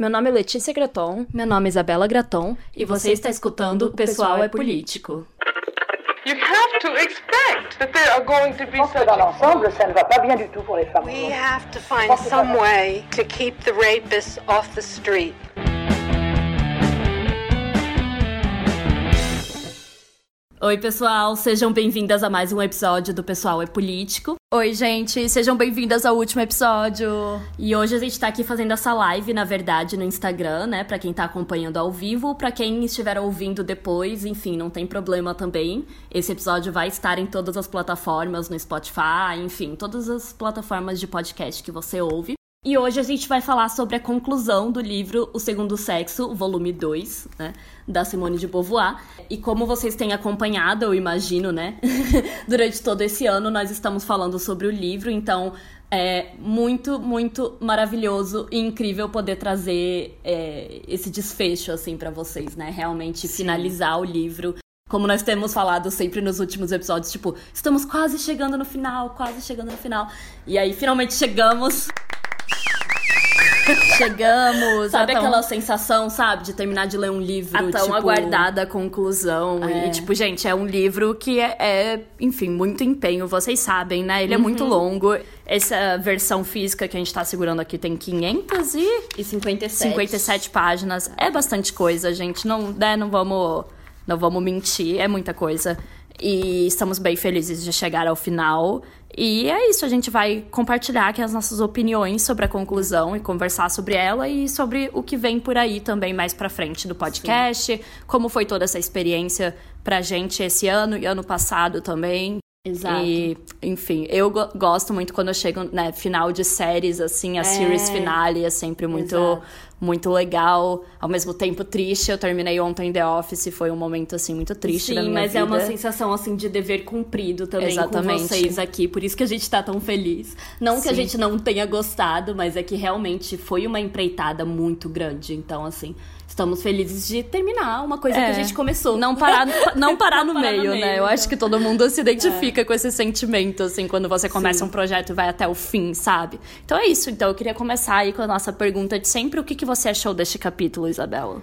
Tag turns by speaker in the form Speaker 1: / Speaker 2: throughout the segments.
Speaker 1: Meu nome é Letícia Graton.
Speaker 2: Meu nome é Isabela Graton. E você está escutando O Pessoal é Político. You have to expect that there are going to be such dans l'ensemble, ça ne va pas bien du tout pour les femmes. We have to find some way to keep the rapists off the street. Oi, pessoal, sejam bem-vindas a mais um episódio do Pessoal é Político.
Speaker 1: Oi, gente, sejam bem-vindas ao último episódio.
Speaker 2: E hoje a gente tá aqui fazendo essa live, na verdade, no Instagram, né, para quem tá acompanhando ao vivo, para quem estiver ouvindo depois, enfim, não tem problema também. Esse episódio vai estar em todas as plataformas, no Spotify, enfim, todas as plataformas de podcast que você ouve. E hoje a gente vai falar sobre a conclusão do livro O Segundo Sexo, volume 2, né, da Simone de Beauvoir. E como vocês têm acompanhado, eu imagino, né, durante todo esse ano nós estamos falando sobre o livro, então é muito, muito maravilhoso e incrível poder trazer é, esse desfecho, assim, para vocês, né, realmente Sim. finalizar o livro como nós temos falado sempre nos últimos episódios, tipo, estamos quase chegando no final, quase chegando no final. E aí, finalmente chegamos. Chegamos.
Speaker 1: Sabe tão... aquela sensação, sabe, de terminar de ler um livro?
Speaker 2: A tão
Speaker 1: tipo...
Speaker 2: aguardada conclusão.
Speaker 1: É. E, tipo, gente, é um livro que é, é, enfim, muito empenho, vocês sabem, né? Ele é muito uhum. longo. Essa versão física que a gente tá segurando aqui tem 557 57 páginas. É bastante coisa, gente. Não, né, não vamos. Não vamos mentir, é muita coisa. E estamos bem felizes de chegar ao final. E é isso, a gente vai compartilhar aqui as nossas opiniões sobre a conclusão e conversar sobre ela e sobre o que vem por aí também mais pra frente do podcast, Sim. como foi toda essa experiência pra gente esse ano e ano passado também.
Speaker 2: Exato.
Speaker 1: E, enfim, eu go gosto muito quando eu chego, né, final de séries, assim, a é. series finale é sempre muito, Exato. muito legal. Ao mesmo tempo triste, eu terminei ontem The Office, foi um momento, assim, muito triste
Speaker 2: Sim,
Speaker 1: da minha
Speaker 2: mas
Speaker 1: vida.
Speaker 2: é uma sensação, assim, de dever cumprido também
Speaker 1: Exatamente.
Speaker 2: com vocês aqui, por isso que a gente tá tão feliz. Não Sim. que a gente não tenha gostado, mas é que realmente foi uma empreitada muito grande, então, assim estamos felizes de terminar uma coisa é, que a é. gente começou.
Speaker 1: Não parar, não parar no, meio, no meio, né? Eu acho que todo mundo se identifica é. com esse sentimento, assim, quando você começa Sim. um projeto e vai até o fim, sabe? Então é isso. Então eu queria começar aí com a nossa pergunta de sempre. O que, que você achou deste capítulo, Isabela?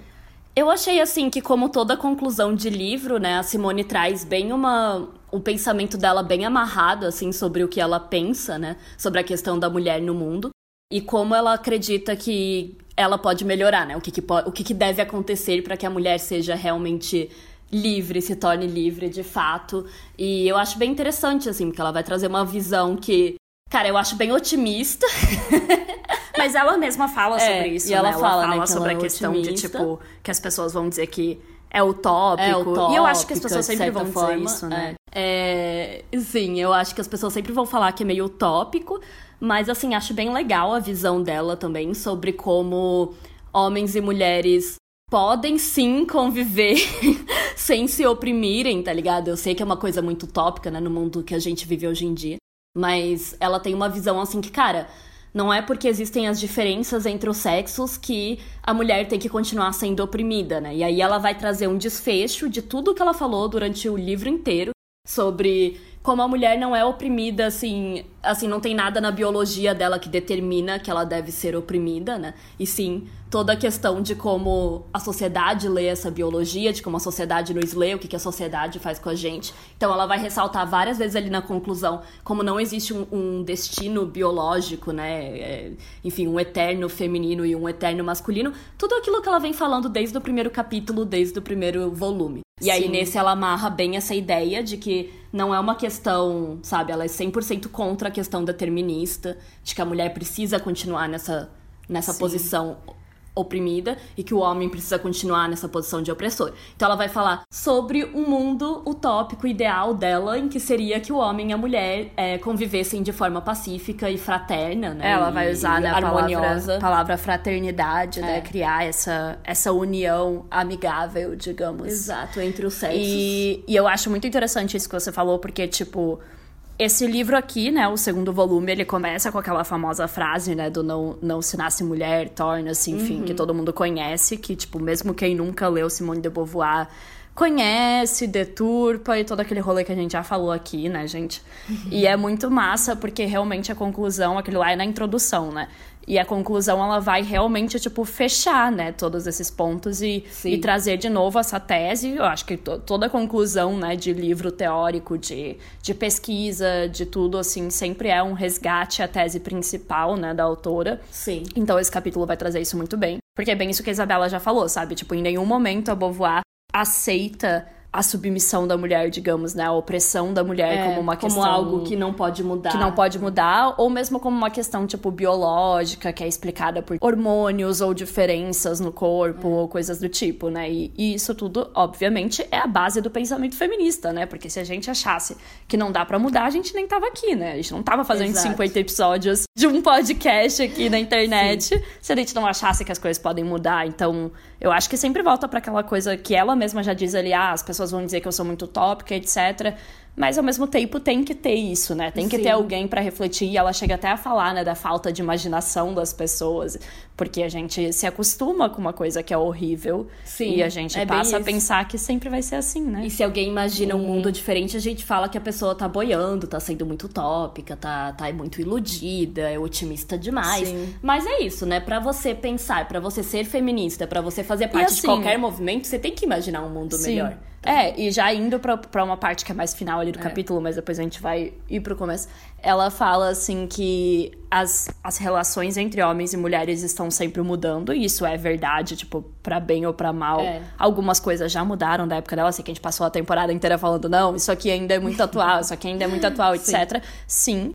Speaker 2: Eu achei, assim, que como toda conclusão de livro, né, a Simone traz bem uma... O pensamento dela bem amarrado, assim, sobre o que ela pensa, né? Sobre a questão da mulher no mundo. E como ela acredita que ela pode melhorar, né? O que, que, pode, o que, que deve acontecer para que a mulher seja realmente livre, se torne livre de fato. E eu acho bem interessante, assim, porque ela vai trazer uma visão que, cara, eu acho bem otimista.
Speaker 1: Mas ela mesma fala é, sobre isso.
Speaker 2: E ela
Speaker 1: né?
Speaker 2: fala,
Speaker 1: ela
Speaker 2: fala
Speaker 1: né, sobre
Speaker 2: a
Speaker 1: é questão
Speaker 2: otimista.
Speaker 1: de, tipo, que as pessoas vão dizer que é utópico.
Speaker 2: É utópico
Speaker 1: e eu acho que as pessoas sempre vão
Speaker 2: forma,
Speaker 1: dizer isso, né?
Speaker 2: É. é, sim, eu acho que as pessoas sempre vão falar que é meio utópico, mas assim, acho bem legal a visão dela também sobre como homens e mulheres podem sim conviver sem se oprimirem, tá ligado? Eu sei que é uma coisa muito utópica, né, no mundo que a gente vive hoje em dia, mas ela tem uma visão assim que, cara, não é porque existem as diferenças entre os sexos que a mulher tem que continuar sendo oprimida, né? E aí ela vai trazer um desfecho de tudo que ela falou durante o livro inteiro sobre como a mulher não é oprimida, assim, assim, não tem nada na biologia dela que determina que ela deve ser oprimida, né? E sim, toda a questão de como a sociedade lê essa biologia, de como a sociedade nos lê, o que, a sociedade faz com a gente. Então ela vai ressaltar várias vezes ali na conclusão como não existe um, um destino biológico, né? É, enfim, um eterno feminino e um eterno masculino. Tudo aquilo que ela vem falando desde o primeiro capítulo, desde o primeiro volume. E aí, nesse, ela amarra bem essa ideia de que não é uma questão, sabe, ela é 100% contra a questão determinista, de que a mulher precisa continuar nessa, nessa posição oprimida e que o homem precisa continuar nessa posição de opressor. Então ela vai falar sobre um mundo utópico ideal dela, em que seria que o homem e a mulher é, convivessem de forma pacífica e fraterna, né?
Speaker 1: Ela vai usar né, a
Speaker 2: palavra,
Speaker 1: palavra fraternidade, né? é. né? Criar essa, essa união amigável, digamos.
Speaker 2: Exato, entre os sexos.
Speaker 1: E, e eu acho muito interessante isso que você falou, porque, tipo esse livro aqui, né, o segundo volume, ele começa com aquela famosa frase, né, do não, não se nasce mulher, torna-se, enfim, uhum. que todo mundo conhece, que, tipo, mesmo quem nunca leu Simone de Beauvoir conhece, deturpa e todo aquele rolê que a gente já falou aqui, né, gente? Uhum. E é muito massa, porque realmente a conclusão, aquele lá é na introdução, né? E a conclusão, ela vai realmente, tipo, fechar, né, todos esses pontos e, e trazer de novo essa tese. Eu acho que toda conclusão, né, de livro teórico, de, de pesquisa, de tudo, assim, sempre é um resgate à tese principal, né, da autora.
Speaker 2: Sim.
Speaker 1: Então esse capítulo vai trazer isso muito bem. Porque é bem isso que a Isabela já falou, sabe? Tipo, em nenhum momento a Beauvoir aceita a submissão da mulher, digamos, né? A opressão da mulher é, como uma
Speaker 2: como
Speaker 1: questão.
Speaker 2: Como algo que não pode mudar.
Speaker 1: Que não pode mudar, ou mesmo como uma questão, tipo, biológica, que é explicada por hormônios ou diferenças no corpo, é. ou coisas do tipo, né? E, e, isso tudo, obviamente, é a base do pensamento feminista, né? Porque se a gente achasse que não dá para mudar, a gente nem tava aqui, né? A gente não tava fazendo Exato. 50 episódios de um podcast aqui na internet Sim. se a gente não achasse que as coisas podem mudar. Então, eu acho que sempre volta para aquela coisa que ela mesma já diz ali, ah, as pessoas pessoas vão dizer que eu sou muito utópica, etc. Mas ao mesmo tempo tem que ter isso, né? Tem que Sim. ter alguém para refletir. E ela chega até a falar, né, da falta de imaginação das pessoas, porque a gente se acostuma com uma coisa que é horrível
Speaker 2: Sim,
Speaker 1: e a gente
Speaker 2: é
Speaker 1: passa a pensar que sempre vai ser assim, né?
Speaker 2: E se alguém imagina um mundo diferente, a gente fala que a pessoa tá boiando, tá sendo muito utópica, tá, tá muito iludida, é otimista demais. Sim. Mas é isso, né? Para você pensar, para você ser feminista, para você fazer parte assim, de qualquer movimento, você tem que imaginar um mundo Sim. melhor.
Speaker 1: É, e já indo pra, pra uma parte que é mais final ali do é. capítulo, mas depois a gente vai ir pro começo. Ela fala, assim, que as, as relações entre homens e mulheres estão sempre mudando, e isso é verdade, tipo, pra bem ou pra mal. É. Algumas coisas já mudaram da época dela, assim, que a gente passou a temporada inteira falando, não, isso aqui ainda é muito atual, isso aqui ainda é muito atual, etc. Sim. Sim.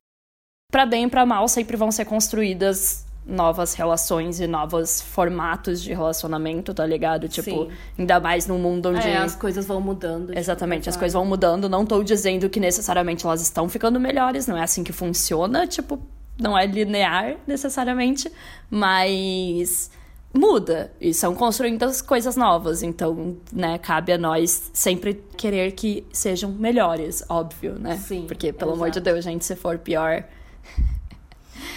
Speaker 1: Pra bem e pra mal sempre vão ser construídas novas relações e novos formatos de relacionamento, tá ligado? Tipo, Sim. ainda mais num mundo onde.
Speaker 2: É, as coisas vão mudando.
Speaker 1: Tipo, Exatamente, as coisas vão mudando. Não tô dizendo que necessariamente elas estão ficando melhores, não é assim que funciona, tipo, não é linear necessariamente, mas muda e são construindo coisas novas, então, né, cabe a nós sempre querer que sejam melhores, óbvio, né?
Speaker 2: Sim.
Speaker 1: Porque, pelo exato. amor de Deus, gente, se for pior,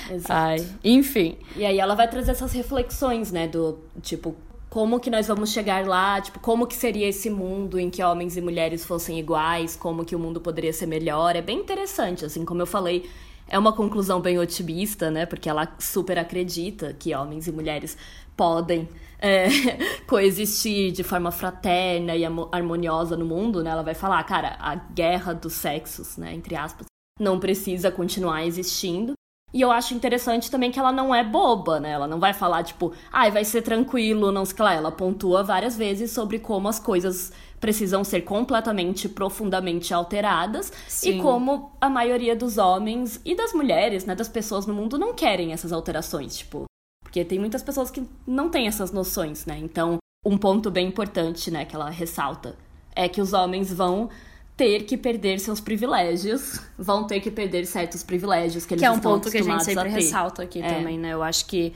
Speaker 2: Exato.
Speaker 1: Ai, enfim.
Speaker 2: E aí ela vai trazer essas reflexões, né? Do tipo, como que nós vamos chegar lá, tipo, como que seria esse mundo em que homens e mulheres fossem iguais, como que o mundo poderia ser melhor. É bem interessante, assim, como eu falei, é uma conclusão bem otimista, né? Porque ela super acredita que homens e mulheres podem é, coexistir de forma fraterna e harmoniosa no mundo, né? Ela vai falar, cara, a guerra dos sexos, né? Entre aspas, não precisa continuar existindo. E eu acho interessante também que ela não é boba, né? Ela não vai falar, tipo, ai, ah, vai ser tranquilo, não sei lá. Ela pontua várias vezes sobre como as coisas precisam ser completamente, profundamente alteradas Sim. e como a maioria dos homens e das mulheres, né, das pessoas no mundo não querem essas alterações, tipo, porque tem muitas pessoas que não têm essas noções, né? Então, um ponto bem importante, né, que ela ressalta é que os homens vão ter que perder seus privilégios, vão ter que perder certos privilégios que eles
Speaker 1: Que é
Speaker 2: um
Speaker 1: ponto que a gente sempre a ressalta aqui é. também, né? Eu acho que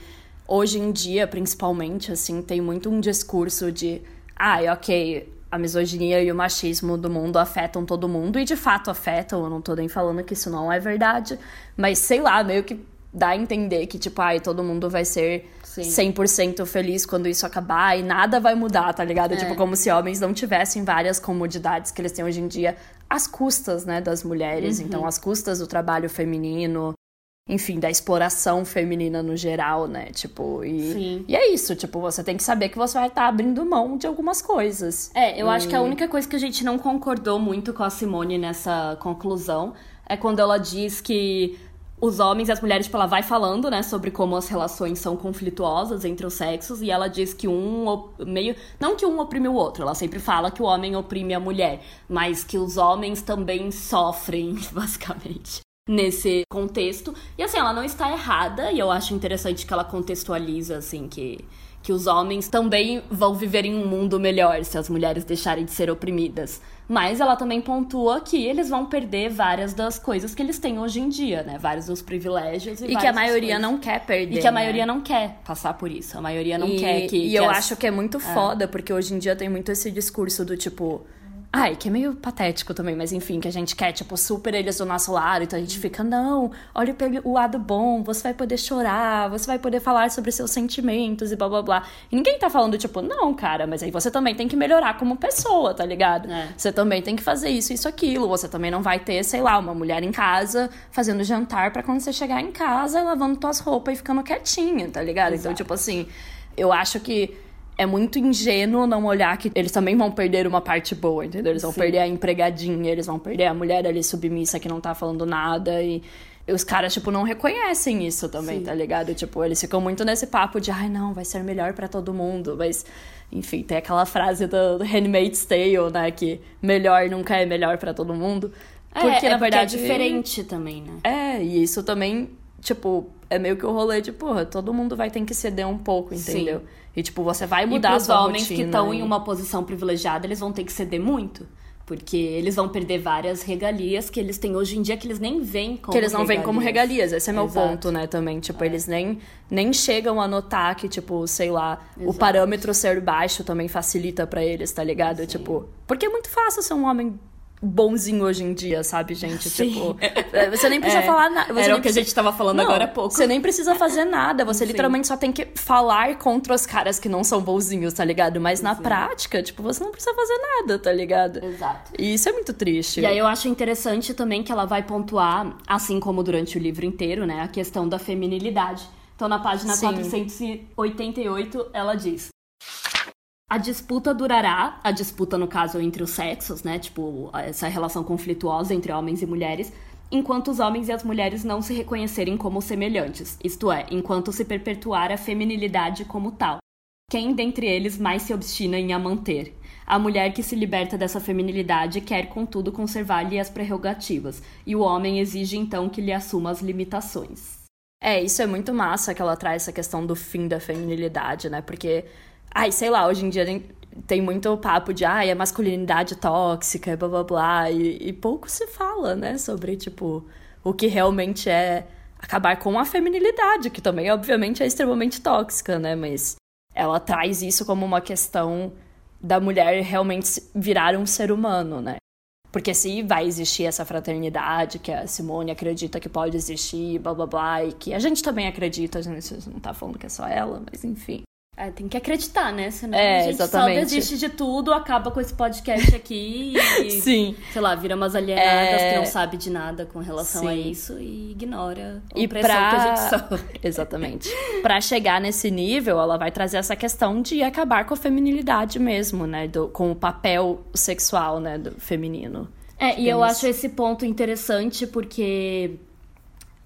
Speaker 1: hoje em dia, principalmente, assim, tem muito um discurso de, ah, ok, a misoginia e o machismo do mundo afetam todo mundo, e de fato afetam, eu não tô nem falando que isso não é verdade, mas sei lá, meio que dá a entender que, tipo, ai, todo mundo vai ser Sim. 100% feliz quando isso acabar e nada vai mudar, tá ligado? É. Tipo, como se homens não tivessem várias comodidades que eles têm hoje em dia às custas, né, das mulheres. Uhum. Então, às custas do trabalho feminino, enfim, da exploração feminina no geral, né? Tipo, e, e é isso, tipo, você tem que saber que você vai estar tá abrindo mão de algumas coisas.
Speaker 2: É, eu e... acho que a única coisa que a gente não concordou muito com a Simone nessa conclusão é quando ela diz que os homens e as mulheres, tipo, ela vai falando, né, sobre como as relações são conflituosas entre os sexos, e ela diz que um meio. Não que um oprime o outro, ela sempre fala que o homem oprime a mulher, mas que os homens também sofrem, basicamente. Nesse contexto. E assim, ela não está errada, e eu acho interessante que ela contextualiza, assim, que que os homens também vão viver em um mundo melhor se as mulheres deixarem de ser oprimidas. Mas ela também pontua que eles vão perder várias das coisas que eles têm hoje em dia, né? Vários dos privilégios
Speaker 1: e, e que a maioria não quer perder.
Speaker 2: E que a né? maioria não quer passar por isso. A maioria não
Speaker 1: e,
Speaker 2: quer que.
Speaker 1: E
Speaker 2: que
Speaker 1: eu
Speaker 2: as...
Speaker 1: acho que é muito é. foda, porque hoje em dia tem muito esse discurso do tipo Ai, que é meio patético também, mas enfim, que a gente quer, tipo, super eles do nosso lado, então a gente fica, não, olha o lado bom, você vai poder chorar, você vai poder falar sobre seus sentimentos e blá blá blá. E ninguém tá falando, tipo, não, cara, mas aí você também tem que melhorar como pessoa, tá ligado? É. Você também tem que fazer isso, isso, aquilo. Você também não vai ter, sei lá, uma mulher em casa fazendo jantar para quando você chegar em casa, lavando tuas roupas e ficando quietinha, tá ligado? Então, Exato. Então, tipo assim, eu acho que é muito ingênuo não olhar que eles também vão perder uma parte boa, entendeu? Eles vão Sim. perder a empregadinha, eles vão perder a mulher ali submissa que não tá falando nada e os caras, tipo, não reconhecem isso também, Sim. tá ligado? Tipo, eles ficam muito nesse papo de, ai, não, vai ser melhor para todo mundo, mas... Enfim, tem aquela frase do, do Handmaid's Tale, né? Que melhor nunca é melhor para todo mundo.
Speaker 2: É, porque, é, na verdade... é diferente também, né?
Speaker 1: É, e isso também, tipo, é meio que o rolê de, porra, todo mundo vai ter que ceder um pouco, entendeu? Sim. E, tipo, você vai mudar e
Speaker 2: a sua homens que estão em uma posição privilegiada, eles vão ter que ceder muito. Porque eles vão perder várias regalias que eles têm hoje em dia que eles nem veem como
Speaker 1: Que eles não veem como regalias. Esse é meu Exato. ponto, né, também. Tipo, é. eles nem, nem chegam a notar que, tipo, sei lá, Exato. o parâmetro ser baixo também facilita para eles, tá ligado? Sim. Tipo, porque é muito fácil ser um homem bonzinho hoje em dia, sabe, gente? Sim. Tipo, é, você nem precisa é, falar nada.
Speaker 2: Era
Speaker 1: o que
Speaker 2: precisa... a gente tava falando não, agora há pouco.
Speaker 1: Você nem precisa fazer nada. Você Sim. literalmente só tem que falar contra os caras que não são bonzinhos, tá ligado? Mas na Sim. prática, tipo, você não precisa fazer nada, tá ligado?
Speaker 2: Exato.
Speaker 1: E isso é muito triste.
Speaker 2: E aí eu acho interessante também que ela vai pontuar, assim como durante o livro inteiro, né, a questão da feminilidade. Então, na página Sim. 488, ela diz: a disputa durará, a disputa no caso entre os sexos, né? Tipo, essa relação conflituosa entre homens e mulheres, enquanto os homens e as mulheres não se reconhecerem como semelhantes, isto é, enquanto se perpetuar a feminilidade como tal. Quem dentre eles mais se obstina em a manter? A mulher que se liberta dessa feminilidade quer, contudo, conservar-lhe as prerrogativas, e o homem exige então que lhe assuma as limitações.
Speaker 1: É, isso é muito massa que ela traz essa questão do fim da feminilidade, né? Porque Ai, sei lá, hoje em dia tem muito papo de ai, a masculinidade tóxica, blá blá blá. E, e pouco se fala, né, sobre, tipo, o que realmente é acabar com a feminilidade, que também, obviamente, é extremamente tóxica, né? Mas ela traz isso como uma questão da mulher realmente virar um ser humano, né? Porque se vai existir essa fraternidade que a Simone acredita que pode existir, blá blá blá, e que a gente também acredita, a gente não tá falando que é só ela, mas enfim.
Speaker 2: É, tem que acreditar, né? Senão é, a gente exatamente. só desiste de tudo, acaba com esse podcast aqui e,
Speaker 1: Sim.
Speaker 2: sei lá, vira umas alienadas é... que não sabe de nada com relação Sim. a isso e ignora a e pra... que a gente sofre.
Speaker 1: Exatamente. pra chegar nesse nível, ela vai trazer essa questão de acabar com a feminilidade mesmo, né? Do, com o papel sexual, né, do feminino.
Speaker 2: É, e eu acho esse ponto interessante porque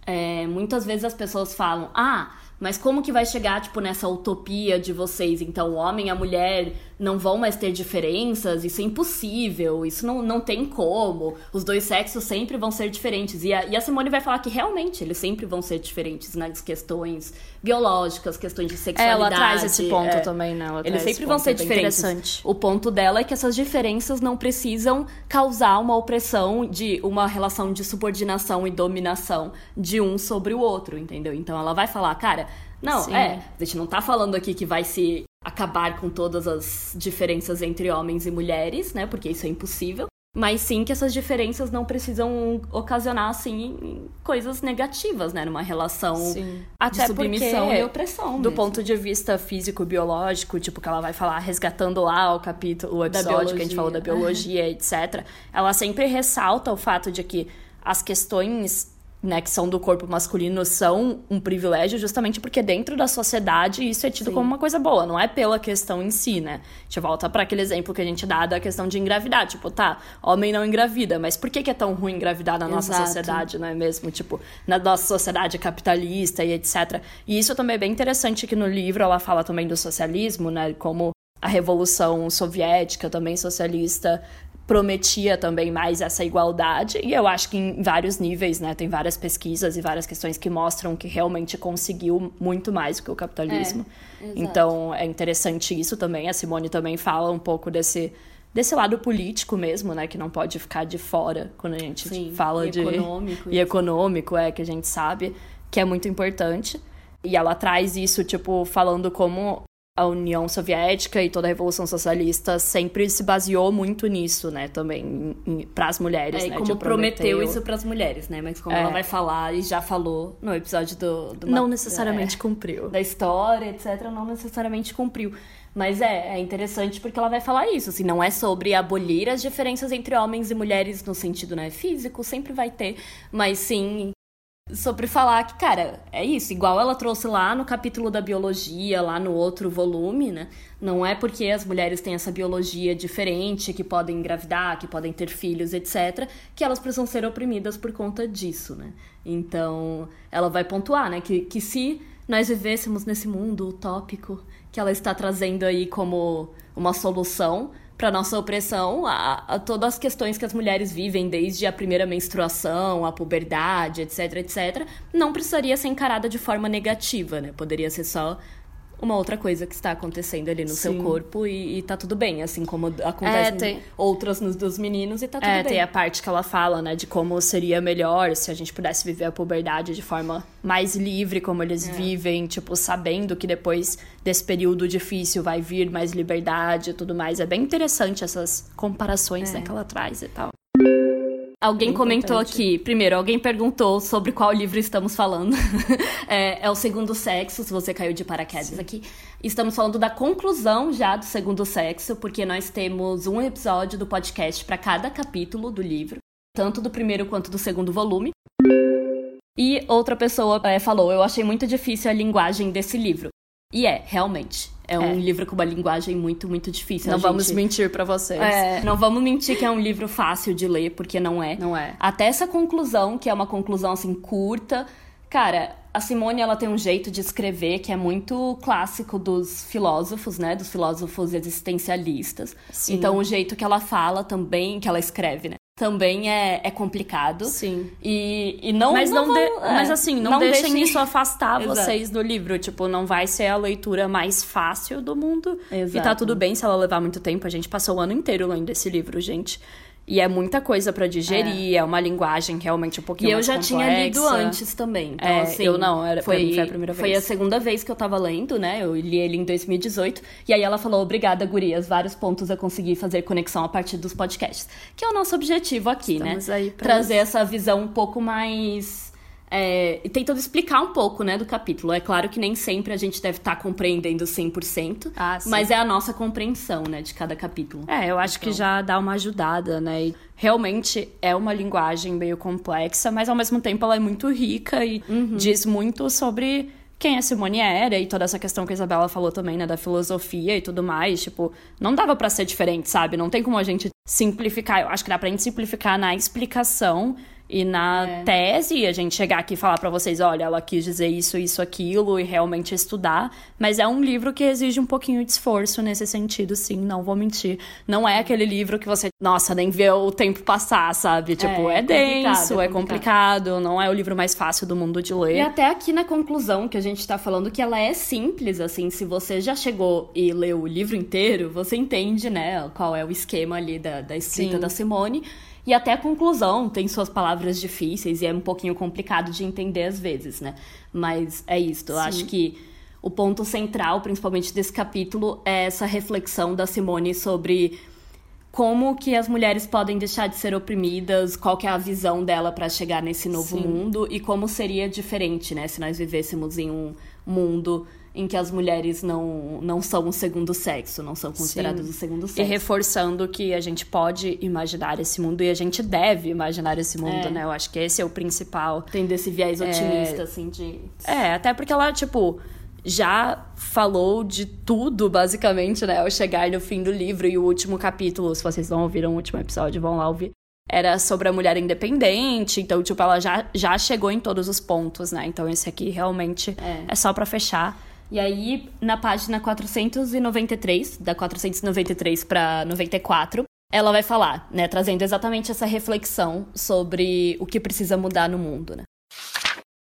Speaker 2: é, muitas vezes as pessoas falam, ah mas como que vai chegar, tipo, nessa utopia de vocês? Então, o homem e a mulher não vão mais ter diferenças? Isso é impossível, isso não, não tem como. Os dois sexos sempre vão ser diferentes. E a, e a Simone vai falar que realmente eles sempre vão ser diferentes nas questões biológicas, questões de sexualidade.
Speaker 1: É, ela traz esse ponto é, também, né? Ela
Speaker 2: eles sempre vão ser diferentes. O ponto dela é que essas diferenças não precisam causar uma opressão de uma relação de subordinação e dominação de um sobre o outro, entendeu? Então ela vai falar, cara, não, Sim. é, a gente não tá falando aqui que vai se acabar com todas as diferenças entre homens e mulheres, né? Porque isso é impossível. Mas sim que essas diferenças não precisam ocasionar, assim, coisas negativas, né? Numa relação sim. de Até submissão e opressão.
Speaker 1: Do mesmo. ponto de vista físico-biológico, tipo, que ela vai falar resgatando lá o capítulo, o episódio que a gente falou da biologia, etc. Ela sempre ressalta o fato de que as questões né, que são do corpo masculino são um privilégio justamente porque dentro da sociedade isso é tido Sim. como uma coisa boa, não é pela questão em si, né? A gente volta para aquele exemplo que a gente dá da questão de engravidar, tipo, tá, homem não engravida, mas por que, que é tão ruim engravidar na nossa Exato. sociedade, não é mesmo? Tipo, na nossa sociedade capitalista e etc. E isso também é bem interessante que no livro ela fala também do socialismo, né, como a revolução soviética também socialista prometia também mais essa igualdade e eu acho que em vários níveis, né, tem várias pesquisas e várias questões que mostram que realmente conseguiu muito mais do que o capitalismo. É, então é interessante isso também. A Simone também fala um pouco desse desse lado político mesmo, né, que não pode ficar de fora quando a gente Sim, fala
Speaker 2: e
Speaker 1: de
Speaker 2: econômico
Speaker 1: e econômico é que a gente sabe que é muito importante. E ela traz isso tipo falando como a União Soviética e toda a Revolução Socialista sempre se baseou muito nisso, né, também para as mulheres,
Speaker 2: é,
Speaker 1: né,
Speaker 2: como prometeu isso para as mulheres, né, mas como é. ela vai falar e já falou no episódio do, do
Speaker 1: não necessariamente é, cumpriu
Speaker 2: da história, etc, não necessariamente cumpriu. Mas é, é interessante porque ela vai falar isso, assim, não é sobre abolir as diferenças entre homens e mulheres no sentido, né, físico, sempre vai ter, mas sim sobre falar que, cara, é isso, igual ela trouxe lá no capítulo da biologia, lá no outro volume, né? Não é porque as mulheres têm essa biologia diferente, que podem engravidar, que podem ter filhos, etc., que elas precisam ser oprimidas por conta disso, né? Então, ela vai pontuar, né, que, que se nós vivêssemos nesse mundo utópico que ela está trazendo aí como uma solução, para nossa opressão a, a, todas as questões que as mulheres vivem, desde a primeira menstruação, a puberdade, etc, etc, não precisaria ser encarada de forma negativa, né? Poderia ser só uma outra coisa que está acontecendo ali no Sim. seu corpo e, e tá tudo bem, assim como acontece é, tem... outras nos dos meninos e tá tudo
Speaker 1: é,
Speaker 2: bem.
Speaker 1: tem a parte que ela fala, né, de como seria melhor se a gente pudesse viver a puberdade de forma mais livre, como eles é. vivem, tipo, sabendo que depois desse período difícil vai vir mais liberdade e tudo mais. É bem interessante essas comparações né, é. que ela traz e tal.
Speaker 2: Alguém Bem comentou importante. aqui, primeiro, alguém perguntou sobre qual livro estamos falando. é, é, o Segundo Sexo, se você caiu de paraquedas Sim. aqui. Estamos falando da conclusão já do Segundo Sexo, porque nós temos um episódio do podcast para cada capítulo do livro, tanto do primeiro quanto do segundo volume. E outra pessoa é, falou: Eu achei muito difícil a linguagem desse livro. E é, realmente. É um é. livro com uma linguagem muito, muito difícil.
Speaker 1: Não vamos mentir para vocês.
Speaker 2: É, não vamos mentir que é um livro fácil de ler, porque não é.
Speaker 1: Não é.
Speaker 2: Até essa conclusão, que é uma conclusão assim curta. Cara, a Simone ela tem um jeito de escrever que é muito clássico dos filósofos, né? Dos filósofos existencialistas. Sim. Então o jeito que ela fala também, que ela escreve, né? Também é, é complicado.
Speaker 1: Sim.
Speaker 2: E, e não.
Speaker 1: Mas,
Speaker 2: não,
Speaker 1: não de, é, mas assim, não, não deixem, deixem, isso afastar vocês do livro. Tipo, não vai ser a leitura mais fácil do mundo. Exato. E tá tudo bem se ela levar muito tempo. A gente passou o ano inteiro lendo esse livro, gente. E é muita coisa para digerir, é. é. uma linguagem realmente um pouquinho mais complexa.
Speaker 2: E eu já tinha lido antes também. Então,
Speaker 1: é,
Speaker 2: assim,
Speaker 1: eu não, era, foi, foi a primeira vez.
Speaker 2: Foi a segunda vez que eu tava lendo, né? Eu li ele em 2018. E aí ela falou, obrigada, gurias. Vários pontos eu consegui fazer conexão a partir dos podcasts. Que é o nosso objetivo aqui, né?
Speaker 1: Estamos né? Aí
Speaker 2: Trazer isso. essa visão um pouco mais é, tentando explicar um pouco, né, do capítulo. É claro que nem sempre a gente deve estar tá compreendendo 100%, ah, mas é a nossa compreensão, né, de cada capítulo.
Speaker 1: É, eu acho então... que já dá uma ajudada, né? E realmente é uma linguagem meio complexa, mas ao mesmo tempo ela é muito rica e uhum. diz muito sobre quem a Simone era e toda essa questão que a Isabela falou também, né, da filosofia e tudo mais, tipo, não dava para ser diferente, sabe? Não tem como a gente simplificar. Eu acho que dá pra gente simplificar na explicação e na é. tese, a gente chegar aqui e falar para vocês, olha, ela quis dizer isso, isso, aquilo, e realmente estudar. Mas é um livro que exige um pouquinho de esforço nesse sentido, sim, não vou mentir. Não é aquele livro que você, nossa, nem vê o tempo passar, sabe? Tipo, é, é denso, é complicado, é complicado, não é o livro mais fácil do mundo de ler.
Speaker 2: E até aqui na conclusão que a gente tá falando que ela é simples, assim, se você já chegou e leu o livro inteiro, você entende, né, qual é o esquema ali da, da escrita sim. da Simone. E até a conclusão tem suas palavras difíceis e é um pouquinho complicado de entender às vezes, né? Mas é isso. Eu acho que o ponto central, principalmente desse capítulo, é essa reflexão da Simone sobre como que as mulheres podem deixar de ser oprimidas, qual que é a visão dela para chegar nesse novo Sim. mundo e como seria diferente, né, se nós vivêssemos em um mundo em que as mulheres não, não são o segundo sexo, não são consideradas Sim. o segundo sexo.
Speaker 1: E reforçando que a gente pode imaginar esse mundo e a gente deve imaginar esse mundo, é. né? Eu acho que esse é o principal.
Speaker 2: Tem desse viés é. otimista, assim, de.
Speaker 1: É, até porque ela, tipo, já falou de tudo, basicamente, né? Ao chegar no fim do livro e o último capítulo, se vocês não ouviram o último episódio, vão lá ouvir. Era sobre a mulher independente, então, tipo, ela já, já chegou em todos os pontos, né? Então, esse aqui realmente é, é só para fechar.
Speaker 2: E aí, na página 493, da 493 para 94, ela vai falar, né, trazendo exatamente essa reflexão sobre o que precisa mudar no mundo, né?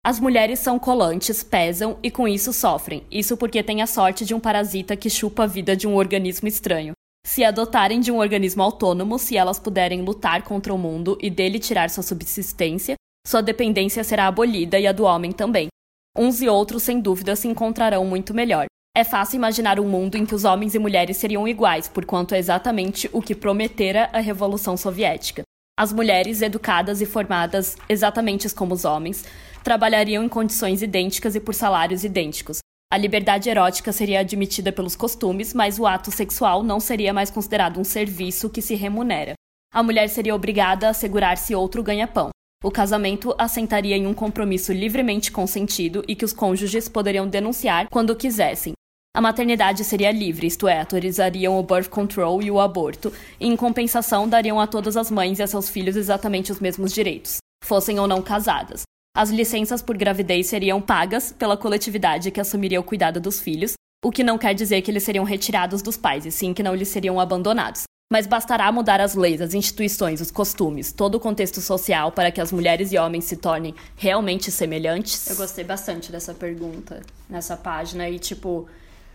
Speaker 2: As mulheres são colantes, pesam e com isso sofrem. Isso porque têm a sorte de um parasita que chupa a vida de um organismo estranho. Se adotarem de um organismo autônomo, se elas puderem lutar contra o mundo e dele tirar sua subsistência, sua dependência será abolida e a do homem também. Uns e outros, sem dúvida, se encontrarão muito melhor. É fácil imaginar um mundo em que os homens e mulheres seriam iguais, porquanto é exatamente o que prometera a Revolução Soviética. As mulheres, educadas e formadas exatamente como os homens, trabalhariam em condições idênticas e por salários idênticos. A liberdade erótica seria admitida pelos costumes, mas o ato sexual não seria mais considerado um serviço que se remunera. A mulher seria obrigada a assegurar-se outro ganha-pão. O casamento assentaria em um compromisso livremente consentido e que os cônjuges poderiam denunciar quando quisessem, a maternidade seria livre, isto é, autorizariam o birth control e o aborto, e em compensação dariam a todas as mães e a seus filhos exatamente os mesmos direitos, fossem ou não casadas. As licenças por gravidez seriam pagas pela coletividade que assumiria o cuidado dos filhos, o que não quer dizer que eles seriam retirados dos pais, e sim que não lhes seriam abandonados. Mas bastará mudar as leis, as instituições, os costumes, todo o contexto social para que as mulheres e homens se tornem realmente semelhantes?
Speaker 1: Eu gostei bastante dessa pergunta nessa página e, tipo,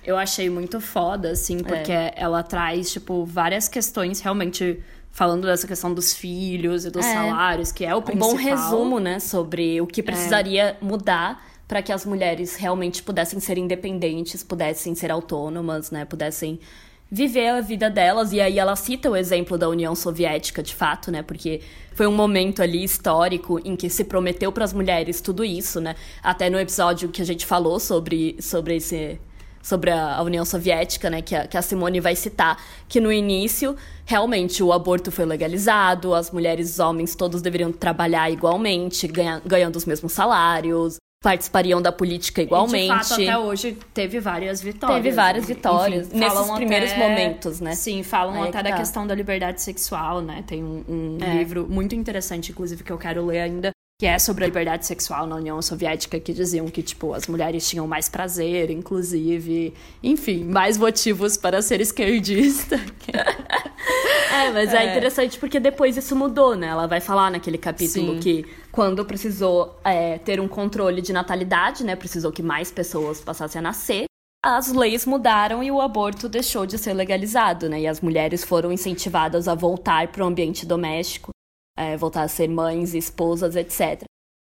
Speaker 1: eu achei muito foda, assim, porque é. ela traz, tipo, várias questões realmente falando dessa questão dos filhos e dos é. salários, que é o principal.
Speaker 2: Um bom resumo, né, sobre o que precisaria é. mudar para que as mulheres realmente pudessem ser independentes, pudessem ser autônomas, né, pudessem viver a vida delas. E aí ela cita o exemplo da União Soviética, de fato, né? Porque foi um momento ali histórico em que se prometeu para as mulheres tudo isso, né? Até no episódio que a gente falou sobre, sobre esse sobre a, União Soviética, né, que a, que a Simone vai citar, que no início, realmente, o aborto foi legalizado, as mulheres e os homens todos deveriam trabalhar igualmente, ganha, ganhando os mesmos salários, participariam da política igualmente. E de
Speaker 1: fato, até hoje teve várias vitórias.
Speaker 2: Teve várias vitórias Enfim, nesses primeiros até, momentos, né?
Speaker 1: Sim, falam Aí até da tá. questão da liberdade sexual, né? Tem um, um é. livro muito interessante, inclusive, que eu quero ler ainda, que é sobre a liberdade sexual na União Soviética, que diziam que, tipo, as mulheres tinham mais prazer, inclusive, enfim, mais motivos para ser esquerdista.
Speaker 2: é, mas é. é. interessante porque depois isso mudou, né? Ela vai falar naquele capítulo Sim. que quando precisou é, ter um controle de natalidade, né? Precisou que mais pessoas passassem a nascer. As leis mudaram e o aborto deixou de ser legalizado, né? E as mulheres foram incentivadas a voltar para o ambiente doméstico é, voltar a ser mães, esposas, etc.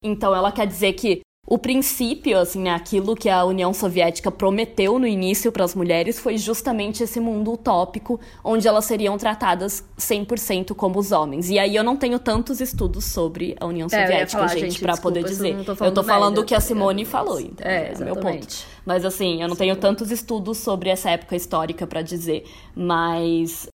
Speaker 2: Então ela quer dizer que o princípio, assim, né, aquilo que a União Soviética prometeu no início para as mulheres foi justamente esse mundo utópico onde elas seriam tratadas 100% como os homens. E aí eu não tenho tantos estudos sobre a União Soviética, é, falar, gente, para poder dizer. Eu tô falando, eu tô falando o que a Simone falou, então é, é meu ponto. Mas assim, eu não tenho tantos estudos sobre essa época histórica para dizer, mas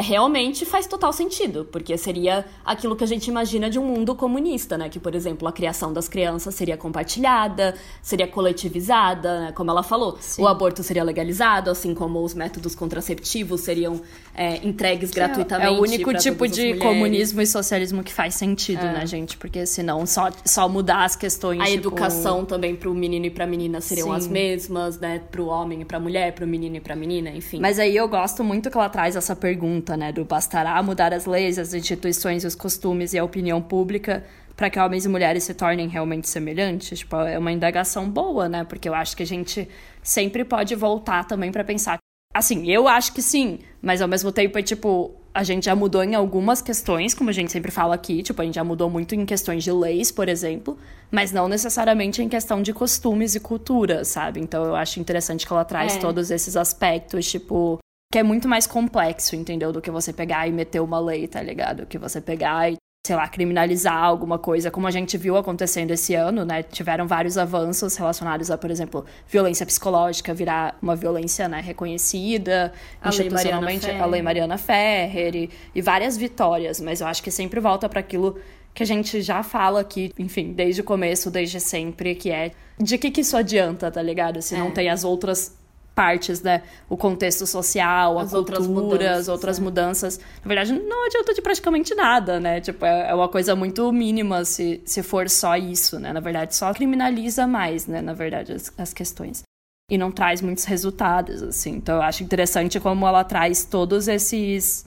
Speaker 2: realmente faz total sentido, porque seria aquilo que a gente imagina de um mundo comunista, né? Que, por exemplo, a criação das crianças seria compartilhada, seria coletivizada, né? como ela falou. Sim. O aborto seria legalizado, assim como os métodos contraceptivos seriam é, entregues Sim, gratuitamente.
Speaker 1: É o único tipo de comunismo e socialismo que faz sentido, é. né, gente? Porque senão só, só mudar as questões.
Speaker 2: A
Speaker 1: tipo...
Speaker 2: educação também pro menino e pra menina seriam Sim. as mesmas, né? Pro homem e pra mulher, pro menino e pra menina, enfim.
Speaker 1: Mas aí eu gosto muito que ela traz essa pergunta né, do bastará mudar as leis, as instituições, os costumes e a opinião pública para que homens e mulheres se tornem realmente semelhantes. Tipo, é uma indagação boa, né? Porque eu acho que a gente sempre pode voltar também para pensar. Assim, eu acho que sim, mas ao mesmo tempo é tipo, a gente já mudou em algumas questões, como a gente sempre fala aqui, tipo, a gente já mudou muito em questões de leis, por exemplo, mas não necessariamente em questão de costumes e cultura, sabe? Então eu acho interessante que ela traz é. todos esses aspectos, tipo, que é muito mais complexo, entendeu? Do que você pegar e meter uma lei, tá ligado? Que você pegar e, sei lá, criminalizar alguma coisa, como a gente viu acontecendo esse ano, né? Tiveram vários avanços relacionados a, por exemplo, violência psicológica virar uma violência, né, reconhecida, a institucionalmente, lei a lei Mariana Ferrer e, e várias vitórias, mas eu acho que sempre volta para aquilo que a gente já fala aqui, enfim, desde o começo, desde sempre, que é de que que isso adianta, tá ligado? Se é. não tem as outras partes, né? O contexto social, as a cultura, outras mudanças, as outras é. mudanças. Na verdade, não adianta de praticamente nada, né? Tipo, é, é uma coisa muito mínima se, se for só isso, né? Na verdade, só criminaliza mais, né? Na verdade, as, as questões. E não traz muitos resultados, assim. Então, eu acho interessante como ela traz todos esses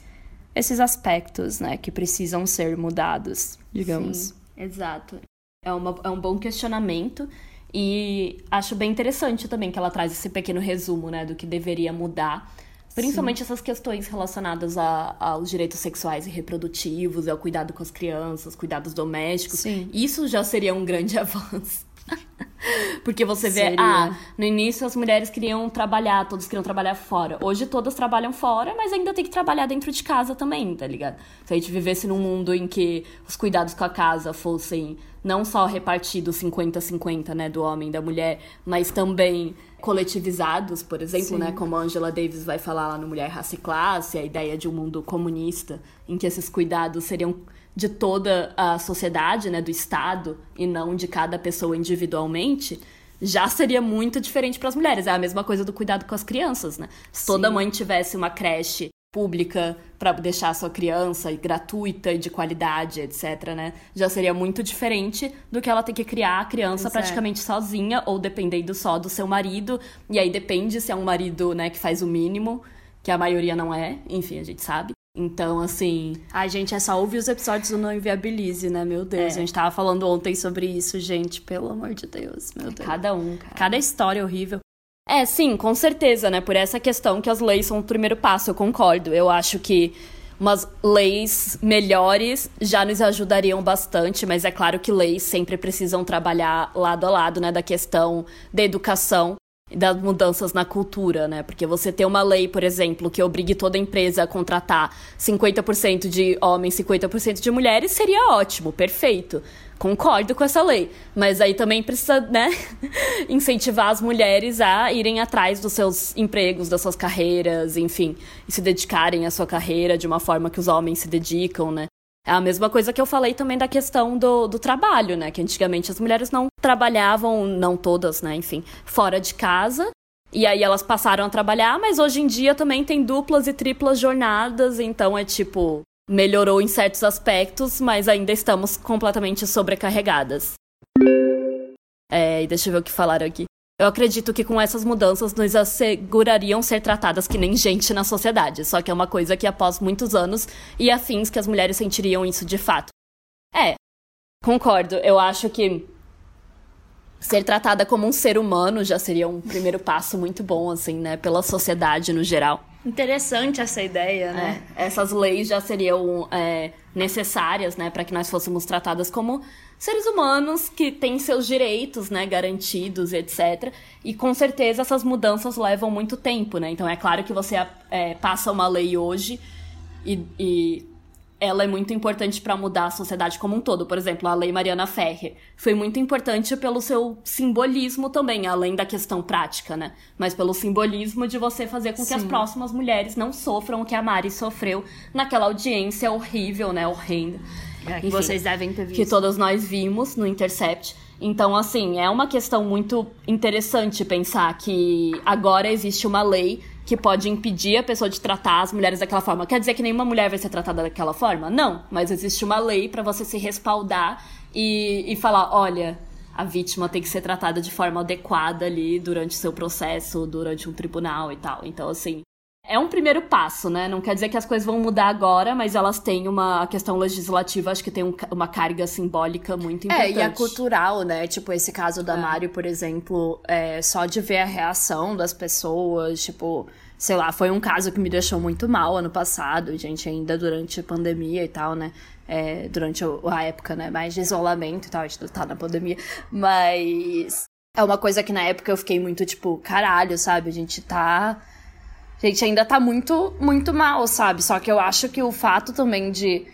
Speaker 1: esses aspectos, né, que precisam ser mudados, digamos. Sim,
Speaker 2: exato. É, uma, é um bom questionamento e acho bem interessante também que ela traz esse pequeno resumo, né, do que deveria mudar. Principalmente Sim. essas questões relacionadas a, aos direitos sexuais e reprodutivos, ao cuidado com as crianças, cuidados domésticos. Sim. Isso já seria um grande avanço. Porque você vê, ah, no início as mulheres queriam trabalhar, todos queriam trabalhar fora. Hoje todas trabalham fora, mas ainda tem que trabalhar dentro de casa também, tá ligado? Se a gente vivesse num mundo em que os cuidados com a casa fossem não só repartidos 50-50, né, do homem e da mulher, mas também coletivizados, por exemplo, né, como a Angela Davis vai falar lá no Mulher, Raça e Classe, a ideia de um mundo comunista, em que esses cuidados seriam de toda a sociedade, né, do Estado, e não de cada pessoa individualmente, já seria muito diferente para as mulheres. É a mesma coisa do cuidado com as crianças, né? Se toda Sim. mãe tivesse uma creche pública para deixar a sua criança gratuita e de qualidade, etc, né? Já seria muito diferente do que ela ter que criar a criança é. praticamente sozinha ou dependendo só do seu marido. E aí depende se é um marido, né, que faz o mínimo, que a maioria não é, enfim, a gente sabe. Então, assim.
Speaker 1: Ai, gente, é só ouvir os episódios do Não Inviabilize, né? Meu Deus. É. A gente tava falando ontem sobre isso, gente. Pelo amor de Deus, meu Deus.
Speaker 2: Cada um, cara.
Speaker 1: Cada história horrível.
Speaker 2: É, sim, com certeza, né? Por essa questão que as leis são o primeiro passo, eu concordo. Eu acho que umas leis melhores já nos ajudariam bastante, mas é claro que leis sempre precisam trabalhar lado a lado, né? Da questão da educação das mudanças na cultura, né? Porque você ter uma lei, por exemplo, que obrigue toda empresa a contratar 50% de homens, 50% de mulheres, seria ótimo, perfeito. Concordo com essa lei. Mas aí também precisa, né, incentivar as mulheres a irem atrás dos seus empregos, das suas carreiras, enfim, e se dedicarem à sua carreira de uma forma que os homens se dedicam, né? É a mesma coisa que eu falei também da questão do, do trabalho, né? Que antigamente as mulheres não trabalhavam, não todas, né? Enfim, fora de casa. E aí elas passaram a trabalhar, mas hoje em dia também tem duplas e triplas jornadas, então é tipo, melhorou em certos aspectos, mas ainda estamos completamente sobrecarregadas. É, deixa eu ver o que falaram aqui. Eu acredito que com essas mudanças nos assegurariam ser tratadas que nem gente na sociedade, só que é uma coisa que após muitos anos e afins que as mulheres sentiriam isso de fato. É, concordo. Eu acho que ser tratada como um ser humano já seria um primeiro passo muito bom, assim, né, pela sociedade no geral.
Speaker 1: Interessante essa ideia, né?
Speaker 2: É, essas leis já seriam é, necessárias, né, para que nós fôssemos tratadas como seres humanos que têm seus direitos, né, garantidos, etc. E com certeza essas mudanças levam muito tempo, né? Então é claro que você é, passa uma lei hoje e, e ela é muito importante para mudar a sociedade como um todo. Por exemplo, a Lei Mariana Ferrer foi muito importante pelo seu simbolismo também, além da questão prática, né? Mas pelo simbolismo de você fazer com Sim. que as próximas mulheres não sofram o que a Mari sofreu naquela audiência horrível, né? Horrenda.
Speaker 1: É, que Enfim, vocês devem ter visto.
Speaker 2: Que todos nós vimos no Intercept. Então, assim, é uma questão muito interessante pensar que agora existe uma lei que pode impedir a pessoa de tratar as mulheres daquela forma. Quer dizer que nenhuma mulher vai ser tratada daquela forma? Não, mas existe uma lei para você se respaldar e, e falar: olha, a vítima tem que ser tratada de forma adequada ali durante seu processo, durante um tribunal e tal. Então, assim, é um primeiro passo, né? Não quer dizer que as coisas vão mudar agora, mas elas têm uma questão legislativa, acho que tem um, uma carga simbólica muito importante.
Speaker 1: É, e a cultural, né? Tipo, esse caso da é. Mário, por exemplo, é, só de ver a reação das pessoas, tipo, sei lá, foi um caso que me deixou muito mal ano passado, gente, ainda durante a pandemia e tal, né? É, durante a época, né? Mais de isolamento e tal, a gente tá na pandemia, mas. É uma coisa que na época eu fiquei muito tipo, caralho, sabe? A gente tá gente ainda tá muito, muito mal, sabe? Só que eu acho que o fato também de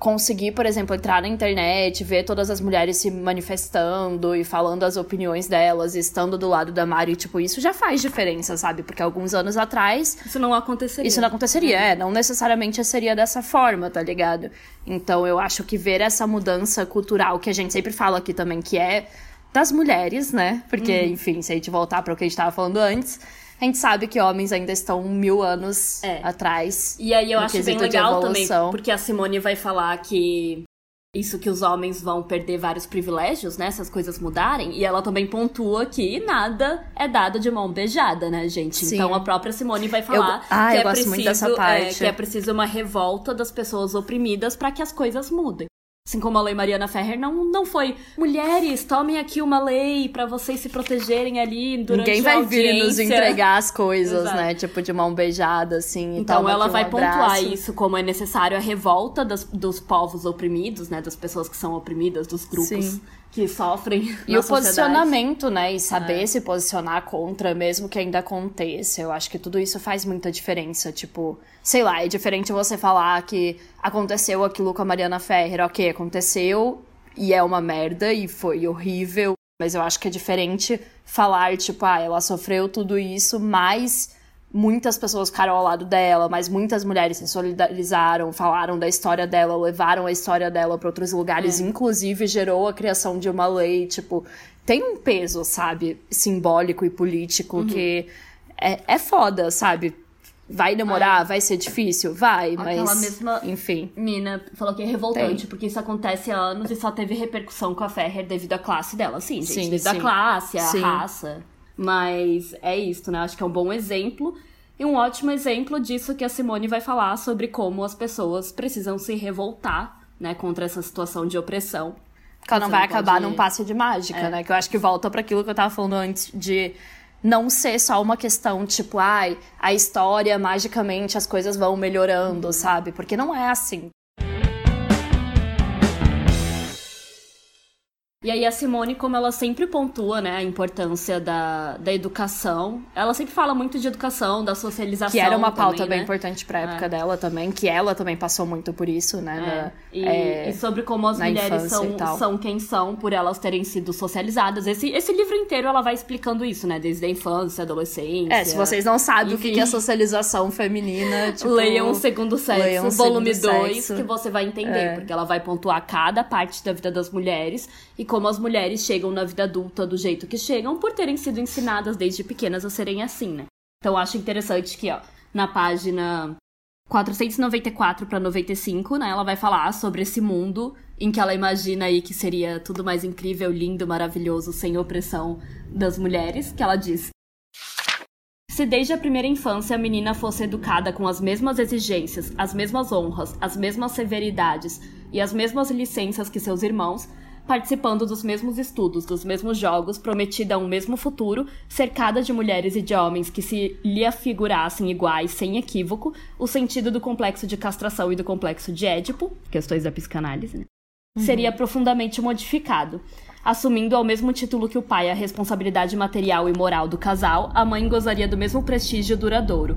Speaker 1: conseguir, por exemplo, entrar na internet, ver todas as mulheres se manifestando e falando as opiniões delas, estando do lado da Mari, tipo, isso já faz diferença, sabe? Porque alguns anos atrás.
Speaker 2: Isso não aconteceria.
Speaker 1: Isso não aconteceria, é. Não necessariamente seria dessa forma, tá ligado? Então eu acho que ver essa mudança cultural que a gente sempre fala aqui também, que é das mulheres, né? Porque, uhum. enfim, se a gente voltar para o que a gente tava falando antes a gente sabe que homens ainda estão mil anos é. atrás.
Speaker 2: E aí eu acho bem legal também, porque a Simone vai falar que isso que os homens vão perder vários privilégios, né? Se as coisas mudarem. E ela também pontua que nada é dado de mão beijada, né, gente? Sim. Então a própria Simone vai falar
Speaker 1: eu... ah,
Speaker 2: que, é
Speaker 1: preciso,
Speaker 2: é, que é preciso uma revolta das pessoas oprimidas para que as coisas mudem. Assim como a lei Mariana Ferrer não, não foi mulheres, tomem aqui uma lei para vocês se protegerem ali durante
Speaker 1: Ninguém vai vir nos entregar as coisas, Exato. né? Tipo, de mão beijada, assim.
Speaker 2: Então ela
Speaker 1: um
Speaker 2: vai
Speaker 1: abraço.
Speaker 2: pontuar isso como é necessário a revolta das, dos povos oprimidos, né? Das pessoas que são oprimidas, dos grupos que sofrem.
Speaker 1: E o posicionamento, né? E saber é. se posicionar contra, mesmo que ainda aconteça. Eu acho que tudo isso faz muita diferença. Tipo, sei lá, é diferente você falar que aconteceu aquilo com a Mariana Ferrer. Ok, aconteceu e é uma merda e foi horrível. Mas eu acho que é diferente falar, tipo, ah, ela sofreu tudo isso, mas muitas pessoas ficaram ao lado dela, mas muitas mulheres se solidarizaram, falaram da história dela, levaram a história dela para outros lugares, é. inclusive gerou a criação de uma lei, tipo, tem um peso, sabe, simbólico e político uhum. que é, é foda, sabe? Vai demorar, vai ser difícil? Vai, Aquela mas. mesma enfim.
Speaker 2: Mina falou que é revoltante, Tem. porque isso acontece há anos e só teve repercussão com a Ferrer devido à classe dela. Sim, gente, sim, devido sim. à classe, à sim. raça. Mas é isso, né? Acho que é um bom exemplo. E um ótimo exemplo disso que a Simone vai falar sobre como as pessoas precisam se revoltar, né, contra essa situação de opressão.
Speaker 1: Que ela não vai acabar pode... num passe de mágica, é. né? Que eu acho que volta para aquilo que eu tava falando antes de não ser só uma questão tipo, ai, a história magicamente as coisas vão melhorando, sabe? Porque não é assim.
Speaker 2: E aí a Simone, como ela sempre pontua, né, a importância da, da educação, ela sempre fala muito de educação, da socialização.
Speaker 1: Que era uma pauta também, bem né? importante pra época é. dela também, que ela também passou muito por isso, né? É.
Speaker 2: Na, e, é, e, sobre como as mulheres são, são quem são por elas terem sido socializadas. Esse, esse livro inteiro ela vai explicando isso, né? Desde a infância, adolescência.
Speaker 1: É, se vocês não sabem enfim. o que é socialização feminina, tipo,
Speaker 2: leiam o segundo sexo, o volume 2, que você vai entender, é. porque ela vai pontuar cada parte da vida das mulheres e como as mulheres chegam na vida adulta do jeito que chegam por terem sido ensinadas desde pequenas a serem assim, né? Então acho interessante que, ó, na página 494 para 95, né, ela vai falar sobre esse mundo em que ela imagina aí que seria tudo mais incrível, lindo, maravilhoso, sem opressão das mulheres, que ela diz: se desde a primeira infância a menina fosse educada com as mesmas exigências, as mesmas honras, as mesmas severidades e as mesmas licenças que seus irmãos, participando dos mesmos estudos, dos mesmos jogos, prometida um mesmo futuro, cercada de mulheres e de homens que se lhe afigurassem iguais, sem equívoco, o sentido do complexo de castração e do complexo de Édipo, questões da psicanálise, né? uhum. seria profundamente modificado. Assumindo ao mesmo título que o pai a responsabilidade material e moral do casal, a mãe gozaria do mesmo prestígio duradouro,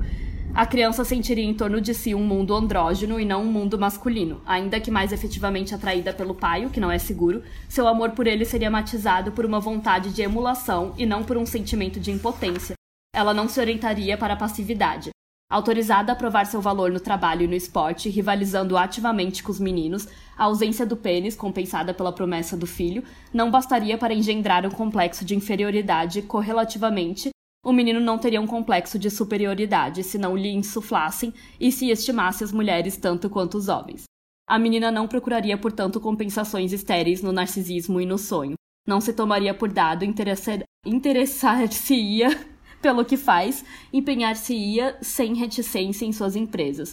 Speaker 2: a criança sentiria em torno de si um mundo andrógeno e não um mundo masculino. Ainda que mais efetivamente atraída pelo pai, o que não é seguro, seu amor por ele seria matizado por uma vontade de emulação e não por um sentimento de impotência. Ela não se orientaria para a passividade. Autorizada a provar seu valor no trabalho e no esporte, rivalizando ativamente com os meninos, a ausência do pênis, compensada pela promessa do filho, não bastaria para engendrar um complexo de inferioridade correlativamente o menino não teria um complexo de superioridade se não lhe insuflassem e se estimasse as mulheres tanto quanto os homens. A menina não procuraria, portanto, compensações estéreis no narcisismo e no sonho. Não se tomaria por dado interessar-se-ia pelo que faz, empenhar-se-ia sem reticência em suas empresas.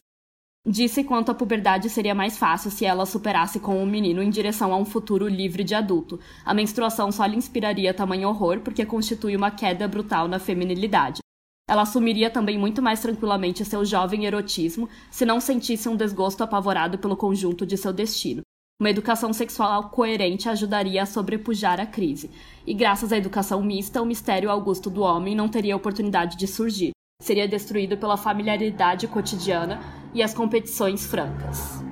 Speaker 2: Disse quanto a puberdade seria mais fácil se ela superasse com o menino em direção a um futuro livre de adulto. A menstruação só lhe inspiraria tamanho horror porque constitui uma queda brutal na feminilidade. Ela assumiria também muito mais tranquilamente seu jovem erotismo se não sentisse um desgosto apavorado pelo conjunto de seu destino. Uma educação sexual coerente ajudaria a sobrepujar a crise. E graças à educação mista, o mistério augusto do homem não teria oportunidade de surgir. Seria destruído pela familiaridade cotidiana e as competições francas.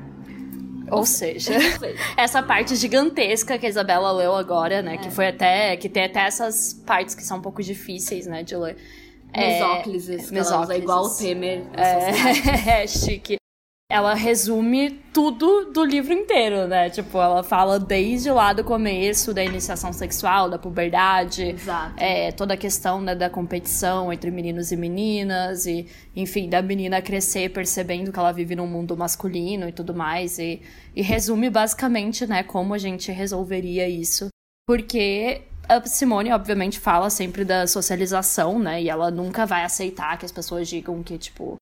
Speaker 1: Ou seja, essa parte gigantesca que a Isabela leu agora, né? É. Que foi até. Que tem até essas partes que são um pouco difíceis, né, de ler.
Speaker 2: Mesóclises, é, mesóclises. igual o Temer.
Speaker 1: É, é chique ela resume tudo do livro inteiro, né? Tipo, ela fala desde lá do começo da iniciação sexual, da puberdade. É, toda a questão né, da competição entre meninos e meninas, e, enfim, da menina crescer percebendo que ela vive num mundo masculino e tudo mais. E, e resume basicamente, né, como a gente resolveria isso. Porque a Simone, obviamente, fala sempre da socialização, né? E ela nunca vai aceitar que as pessoas digam que, tipo,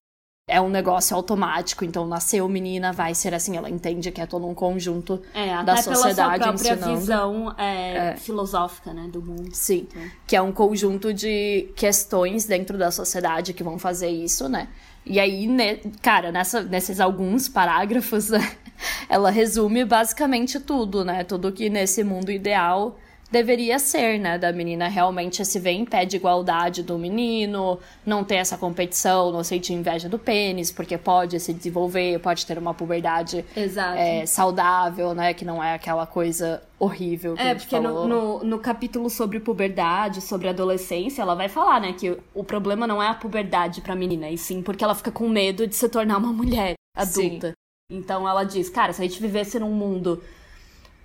Speaker 1: é um negócio automático, então nasceu menina, vai ser assim, ela entende que é todo um conjunto
Speaker 2: é,
Speaker 1: da sociedade
Speaker 2: pela sua própria visão é, é. filosófica, né, do mundo.
Speaker 1: Sim, então. que é um conjunto de questões dentro da sociedade que vão fazer isso, né? E aí, né, cara, nessa, nesses alguns parágrafos, ela resume basicamente tudo, né? Tudo que nesse mundo ideal deveria ser, né? Da menina realmente se ver em pé de igualdade do menino, não ter essa competição, não sentir inveja do pênis, porque pode se desenvolver, pode ter uma puberdade é, saudável, né? Que não é aquela coisa horrível que
Speaker 2: É,
Speaker 1: a gente
Speaker 2: porque
Speaker 1: falou.
Speaker 2: no, no, no capítulo sobre puberdade, sobre adolescência, ela vai falar, né, que o problema não é a puberdade pra menina, e sim porque ela fica com medo de se tornar uma mulher adulta. Então ela diz, cara, se a gente vivesse num mundo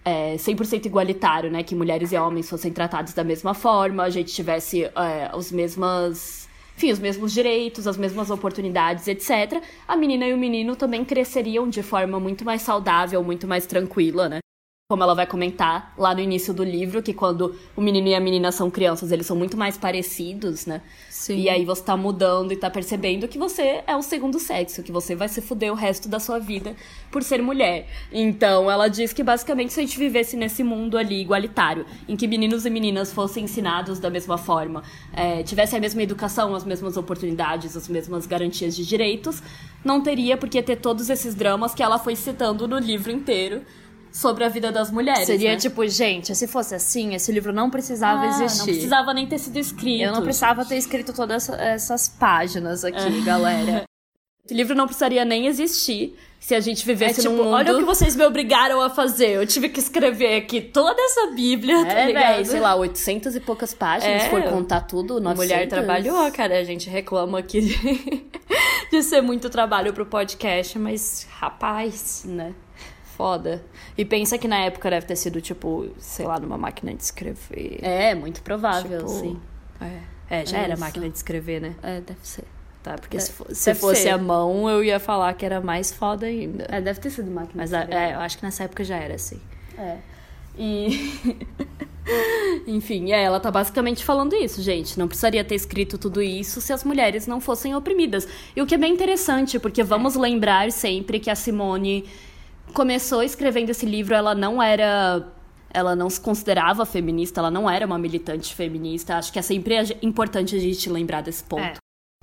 Speaker 2: é, 100% igualitário, né? Que mulheres e homens fossem tratados da mesma forma, a gente tivesse é, os mesmas. Enfim, os mesmos direitos, as mesmas oportunidades, etc. A menina e o menino também cresceriam de forma muito mais saudável, muito mais tranquila, né? Como ela vai comentar lá no início do livro, que quando o menino e a menina são crianças, eles são muito mais parecidos, né?
Speaker 1: Sim.
Speaker 2: E aí você tá mudando e tá percebendo que você é o segundo sexo, que você vai se fuder o resto da sua vida por ser mulher. Então ela diz que basicamente se a gente vivesse nesse mundo ali igualitário, em que meninos e meninas fossem ensinados da mesma forma, é, tivessem a mesma educação, as mesmas oportunidades, as mesmas garantias de direitos, não teria por que ter todos esses dramas que ela foi citando no livro inteiro sobre a vida das mulheres.
Speaker 1: Seria
Speaker 2: né?
Speaker 1: tipo, gente, se fosse assim, esse livro não precisava
Speaker 2: Ah,
Speaker 1: existir.
Speaker 2: Não precisava nem ter sido escrito.
Speaker 1: Eu não precisava ter escrito todas essa- essas páginas aqui,
Speaker 2: É.
Speaker 1: galera.
Speaker 2: Esse livro não precisaria nem existir se a gente
Speaker 1: É
Speaker 2: vivesse
Speaker 1: tipo,
Speaker 2: num mundo...
Speaker 1: olha o que vocês me obrigaram a fazer. Eu tive que escrever aqui toda essa bíblia, tá
Speaker 2: É,
Speaker 1: ligado?
Speaker 2: véi, sei lá, 800 e poucas páginas,
Speaker 1: É.
Speaker 2: for contar tudo,
Speaker 1: A
Speaker 2: 900.
Speaker 1: mulher trabalhou, cara. A gente reclama aqui de, de ser muito trabalho pro podcast, mas, rapaz,
Speaker 2: Né?
Speaker 1: Foda. E pensa que na época deve ter sido, tipo, sei lá, numa máquina de escrever.
Speaker 2: É, muito provável,
Speaker 1: Tipo,
Speaker 2: sim.
Speaker 1: É, é já
Speaker 2: É
Speaker 1: era
Speaker 2: isso.
Speaker 1: máquina de escrever, né?
Speaker 2: É, deve ser.
Speaker 1: Tá, porque
Speaker 2: É,
Speaker 1: se, se fosse
Speaker 2: ser.
Speaker 1: a mão, eu ia falar que era mais foda ainda.
Speaker 2: É, deve ter sido máquina
Speaker 1: Mas
Speaker 2: de escrever.
Speaker 1: é, eu acho que nessa época já era assim.
Speaker 2: É. E. Enfim, é, ela tá basicamente falando isso, gente. Não precisaria ter escrito tudo isso se as mulheres não fossem oprimidas. E o que é bem interessante, porque vamos lembrar sempre que a Simone começou escrevendo esse livro, ela não era. Ela não se considerava feminista, ela não era uma militante feminista. Acho que é sempre importante a gente lembrar desse ponto.
Speaker 1: É.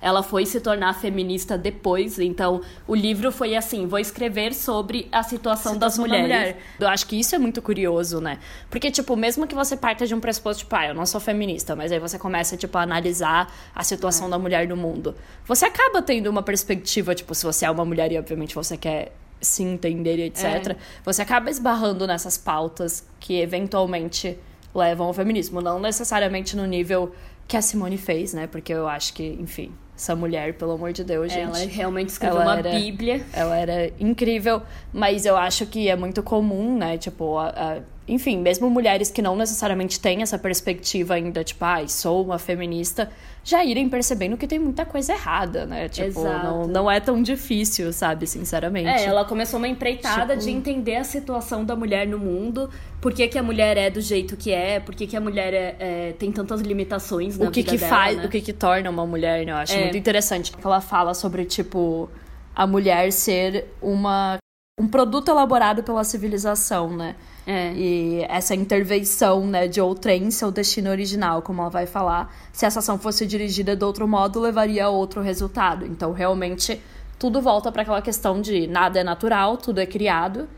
Speaker 2: Ela foi se tornar feminista depois, então o livro foi assim: vou escrever sobre a situação, das
Speaker 1: Situação da
Speaker 2: mulheres.
Speaker 1: mulher. Eu acho que isso é muito curioso, né? Porque, tipo, mesmo que você parta de um pressuposto, tipo, ah, eu não sou feminista, mas aí você começa, tipo, a analisar a situação
Speaker 2: É.
Speaker 1: da mulher no mundo. Você acaba tendo uma perspectiva, tipo, se você é uma mulher e, obviamente, você quer se entender e etc.,
Speaker 2: É.
Speaker 1: você acaba esbarrando nessas pautas que, eventualmente, levam ao feminismo. Não necessariamente no nível que a Simone fez, né? Porque eu acho que, enfim, essa mulher, pelo amor de Deus, gente...
Speaker 2: Ela realmente escreveu
Speaker 1: ela
Speaker 2: uma
Speaker 1: era-
Speaker 2: bíblia.
Speaker 1: Ela era incrível, mas eu acho que é muito comum, né? Tipo, a- a- enfim, mesmo mulheres que não necessariamente têm essa perspectiva ainda, tipo, ai, sou uma feminista, já irem percebendo que tem muita coisa errada, né? Tipo,
Speaker 2: Exato.
Speaker 1: não, não é tão difícil, sabe? Sinceramente.
Speaker 2: É, ela começou uma empreitada
Speaker 1: Tipo-
Speaker 2: de entender a situação da mulher no mundo, por que, que a mulher é do jeito que é, por que, que a mulher é- é- tem tantas limitações na
Speaker 1: o que
Speaker 2: vida
Speaker 1: que
Speaker 2: dela,
Speaker 1: faz,
Speaker 2: né?
Speaker 1: o que que torna uma mulher, né? Eu acho
Speaker 2: É.
Speaker 1: muito interessante que ela fala sobre tipo a mulher ser uma um produto elaborado pela civilização, né?
Speaker 2: É.
Speaker 1: E essa intervenção, né, de outrem em seu destino original, como ela vai falar, se essa ação fosse dirigida de outro modo, levaria a outro resultado. Então, realmente, tudo volta para aquela questão de nada é natural, tudo é criado.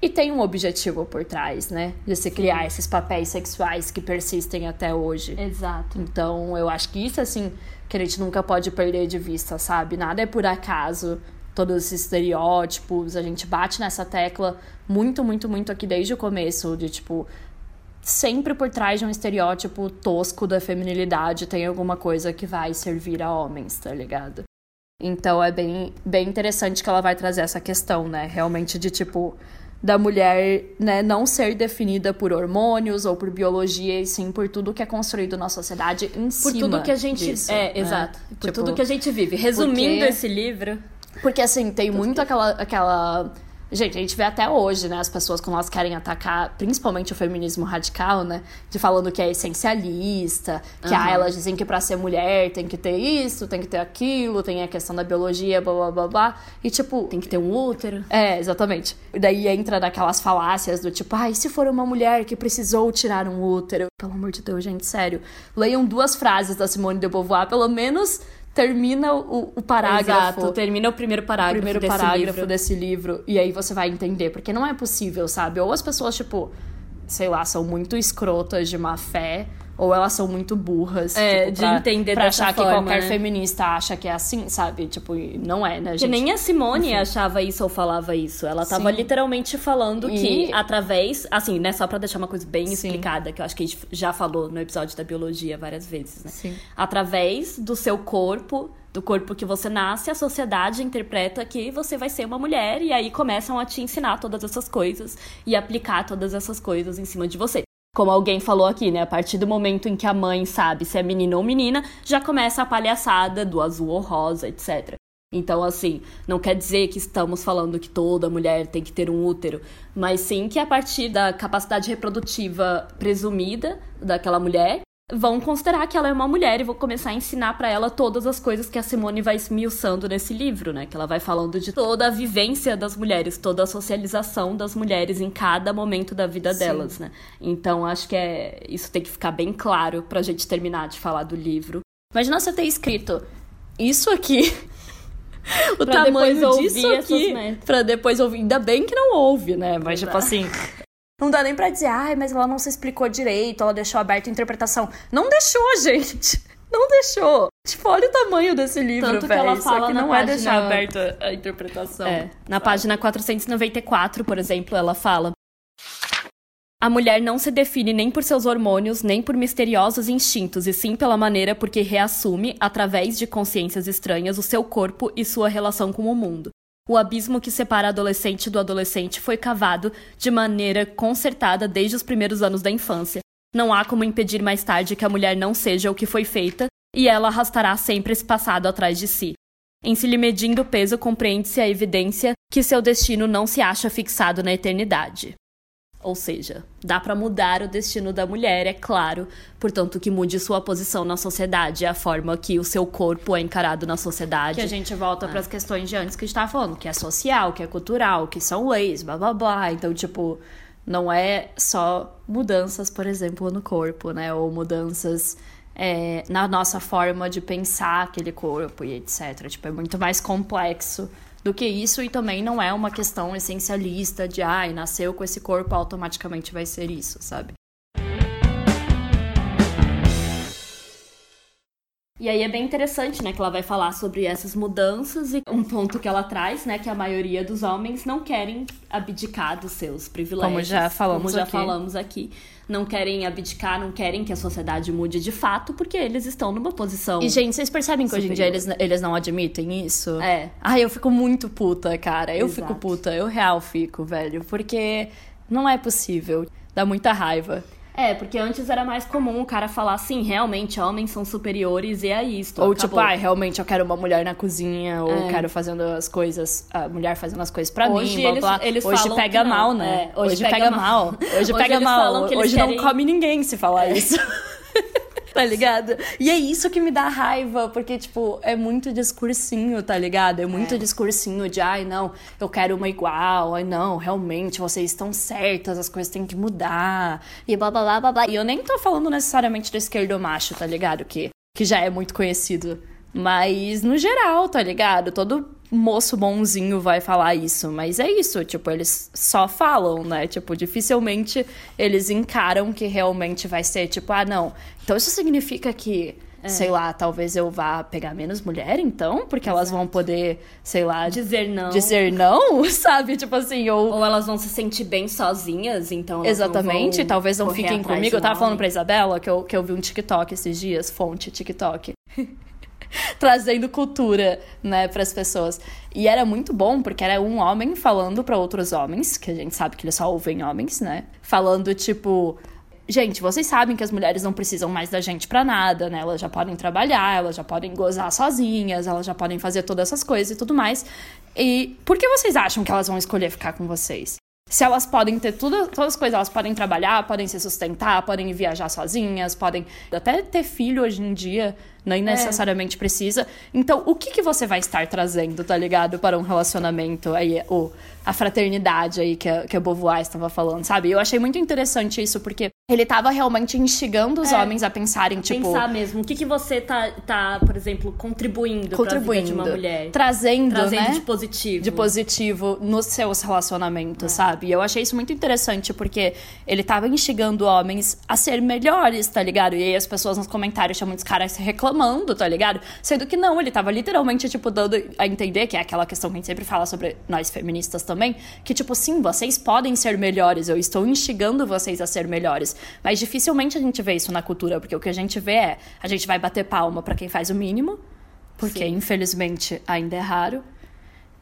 Speaker 1: E tem um objetivo por trás, né? De se criar esses papéis sexuais que persistem até hoje.
Speaker 2: Exato.
Speaker 1: Então, eu acho que isso, assim, que a gente nunca pode perder de vista, sabe? Nada é por acaso. Todos esses estereótipos, a gente bate nessa tecla muito, muito, muito aqui desde o começo, de tipo. Sempre por trás de um estereótipo tosco da feminilidade tem alguma coisa que vai servir a homens, tá ligado? Então é bem, bem interessante que ela vai trazer essa questão, né? Realmente de tipo da mulher, né, não ser definida por hormônios ou por biologia, e sim por tudo que é construído na sociedade em
Speaker 2: Por
Speaker 1: cima
Speaker 2: tudo que a gente.
Speaker 1: disso,
Speaker 2: é,
Speaker 1: né?
Speaker 2: exato. Por
Speaker 1: Tipo,
Speaker 2: tudo que a gente vive. Resumindo
Speaker 1: porque-
Speaker 2: esse livro.
Speaker 1: Porque assim, tem muito aquela, aquela. Gente, a gente vê até hoje, né? As pessoas quando elas querem atacar, principalmente o feminismo radical, né? De falando que é essencialista, que ah,
Speaker 2: Aham.
Speaker 1: elas dizem que pra ser mulher tem que ter isso, tem que ter aquilo, tem a questão da biologia, blá blá blá blá. E tipo.
Speaker 2: Tem que ter um útero.
Speaker 1: É, exatamente. E daí entra naquelas falácias do tipo, ai, se for uma mulher que precisou tirar um útero. Pelo amor de Deus, gente, sério. Leiam duas frases da Simone de Beauvoir, pelo menos termina o, o parágrafo.
Speaker 2: Exato, termina o primeiro parágrafo.
Speaker 1: O primeiro
Speaker 2: desse
Speaker 1: parágrafo
Speaker 2: livro.
Speaker 1: desse livro. E aí você vai entender. Porque não é possível, sabe? Ou as pessoas, tipo, sei lá, são muito escrotas de má fé ou elas são muito burras.
Speaker 2: É,
Speaker 1: tipo,
Speaker 2: de
Speaker 1: pra,
Speaker 2: entender
Speaker 1: pra achar
Speaker 2: forma,
Speaker 1: que qualquer
Speaker 2: né?
Speaker 1: feminista acha que é assim, sabe? Tipo, não é, né, gente?
Speaker 2: Que nem a Simone achava isso ou falava isso. Ela tava
Speaker 1: Sim.
Speaker 2: literalmente falando que
Speaker 1: E-
Speaker 2: através. Assim, né? Só pra deixar uma coisa bem
Speaker 1: Sim.
Speaker 2: explicada, que eu acho que a gente já falou no episódio da biologia várias vezes, né?
Speaker 1: Sim.
Speaker 2: Através do seu corpo, do corpo que você nasce, a sociedade interpreta que você vai ser uma mulher e aí começam a te ensinar todas essas coisas e aplicar todas essas coisas em cima de você. Como alguém falou aqui, né? A partir do momento em que a mãe sabe se é menino ou menina, já começa a palhaçada do azul ou rosa, etc. Então, assim, não quer dizer que estamos falando que toda mulher tem que ter um útero, mas sim que a partir da capacidade reprodutiva presumida daquela mulher, vão considerar que ela é uma mulher e vão começar a ensinar pra ela todas as coisas que a Simone vai esmiuçando nesse livro, né? Que ela vai falando de toda a vivência das mulheres, toda a socialização das mulheres em cada momento da vida
Speaker 1: Sim.
Speaker 2: delas, né? Então, acho que é isso tem que ficar bem claro pra gente terminar de falar do livro.
Speaker 1: Imagina você ter escrito isso aqui. o
Speaker 2: Pra
Speaker 1: tamanho
Speaker 2: depois
Speaker 1: disso aqui. Pra depois ouvir. Ainda bem que não ouve, né? Mas, tipo assim. Não dá nem pra dizer, ai, mas ela não se explicou direito, ela deixou aberta a interpretação. Não deixou, gente. Não deixou. Tipo, olha o tamanho desse livro,
Speaker 2: Tanto que
Speaker 1: velho.
Speaker 2: ela fala na
Speaker 1: não é
Speaker 2: página-
Speaker 1: deixar aberta a interpretação.
Speaker 2: É, na página 494, por exemplo, ela fala: A mulher não se define nem por seus hormônios, nem por misteriosos instintos, e sim pela maneira por que reassume, através de consciências estranhas, o seu corpo e sua relação com o mundo. O abismo que separa adolescente do adolescente foi cavado de maneira concertada desde os primeiros anos da infância. Não há como impedir mais tarde que a mulher não seja o que foi feita, e ela arrastará sempre esse passado atrás de si. Em se lhe medindo o peso, compreende-se a evidência que seu destino não se acha fixado na eternidade. Ou seja, dá pra mudar o destino da mulher, é claro, portanto que mude sua posição na sociedade, a forma que o seu corpo é encarado na sociedade.
Speaker 1: Que a gente volta pras questões de antes que a gente tava falando, que é social, que é cultural, que são leis, blá blá blá. Então, tipo, não é só mudanças, por exemplo, no corpo, né? Ou mudanças é, na nossa forma de pensar aquele corpo e etc. Tipo, é muito mais complexo do que isso e também não é uma questão essencialista de, ai, nasceu com esse corpo, automaticamente vai ser isso, sabe?
Speaker 2: E aí é bem interessante, né, que ela vai falar sobre essas mudanças e um ponto que ela traz, né, que a maioria dos homens não querem abdicar dos seus privilégios.
Speaker 1: Como já falamos
Speaker 2: como já
Speaker 1: aqui.
Speaker 2: falamos aqui. Não querem abdicar, não querem que a sociedade mude de fato, porque eles estão numa posição.
Speaker 1: E, gente, vocês percebem que hoje em dia
Speaker 2: Superior.
Speaker 1: eles, eles não admitem isso?
Speaker 2: É.
Speaker 1: Ai, eu fico muito puta, cara. Eu
Speaker 2: Exato.
Speaker 1: fico puta. Eu real fico, velho. Porque não é possível. Dá muita raiva.
Speaker 2: É, porque antes era mais comum o cara falar assim, realmente, homens são superiores e é isto.
Speaker 1: ou
Speaker 2: acabou.
Speaker 1: tipo, ai, realmente eu quero uma mulher na cozinha. Ou
Speaker 2: É.
Speaker 1: quero fazendo as coisas. A mulher fazendo as coisas pra
Speaker 2: Hoje
Speaker 1: mim. Blá,
Speaker 2: eles-
Speaker 1: blá.
Speaker 2: eles
Speaker 1: hoje pega mal, né?
Speaker 2: É, hoje
Speaker 1: hoje,
Speaker 2: pega
Speaker 1: pega,
Speaker 2: mal.
Speaker 1: mal. Hoje,
Speaker 2: Hoje
Speaker 1: pega mal. Hoje
Speaker 2: querem-
Speaker 1: não come ninguém se falar isso. Tá ligado? E é isso que me dá raiva, porque, tipo, é muito discursinho, tá ligado? É muito discursinho de, ai, não, eu quero uma igual, ai, não, realmente, vocês estão certas, as coisas têm que mudar, e blá blá blá blá blá. E eu nem tô falando necessariamente do esquerdo macho, tá ligado? Que, que já é muito conhecido. Mas no geral, tá ligado? Todo moço bonzinho vai falar isso. Mas é isso, tipo, eles só falam, né? Tipo, dificilmente eles encaram que realmente vai ser, tipo, ah, não. Então isso significa que, sei lá, talvez eu vá pegar menos mulher, então? Porque elas vão poder, sei lá,
Speaker 2: Dizer não.
Speaker 1: dizer não, sabe? Tipo assim, ou.
Speaker 2: Ou elas vão se sentir bem sozinhas, então
Speaker 1: Exatamente,
Speaker 2: não
Speaker 1: talvez não fiquem comigo. Eu tava falando pra Isabela que eu, que eu vi um TikTok esses dias, fonte TikTok. Trazendo cultura, né, pras pessoas. E era muito bom, porque era um homem falando pra outros homens, que a gente sabe que eles só ouvem homens, né? Falando tipo. Gente, vocês sabem que as mulheres não precisam mais da gente pra nada, né? Elas já podem trabalhar, elas já podem gozar sozinhas, elas já podem fazer todas essas coisas e tudo mais. E por que vocês acham que elas vão escolher ficar com vocês? Se elas podem ter tudo, todas as coisas, elas podem trabalhar, podem se sustentar, podem viajar sozinhas, podem até ter filho hoje em dia, nem necessariamente precisa. Então, o que, que você vai estar trazendo, tá ligado, para um relacionamento aí, o, a fraternidade aí que a, que a Beauvoir estava falando, sabe? Eu achei muito interessante isso, porque ele tava realmente instigando os é, homens a pensarem, tipo.
Speaker 2: Pensar mesmo. O que, que você tá, tá, por exemplo, contribuindo, contribuindo pra vida de uma mulher?
Speaker 1: Trazendo.
Speaker 2: Trazendo
Speaker 1: né?
Speaker 2: de positivo.
Speaker 1: De positivo nos seus relacionamentos, é. sabe? E eu achei isso muito interessante, porque ele tava instigando homens a ser melhores, tá ligado? E aí as pessoas nos comentários tinham muitos caras reclamando, tá ligado? Sendo que não, ele tava literalmente, tipo, dando a entender, que é aquela questão que a gente sempre fala sobre nós feministas também, que, tipo, sim, vocês podem ser melhores, eu estou instigando vocês a ser melhores. Mas dificilmente a gente vê isso na cultura, porque o que a gente vê é a gente vai bater palma para quem faz o mínimo, porque Sim. infelizmente ainda é raro.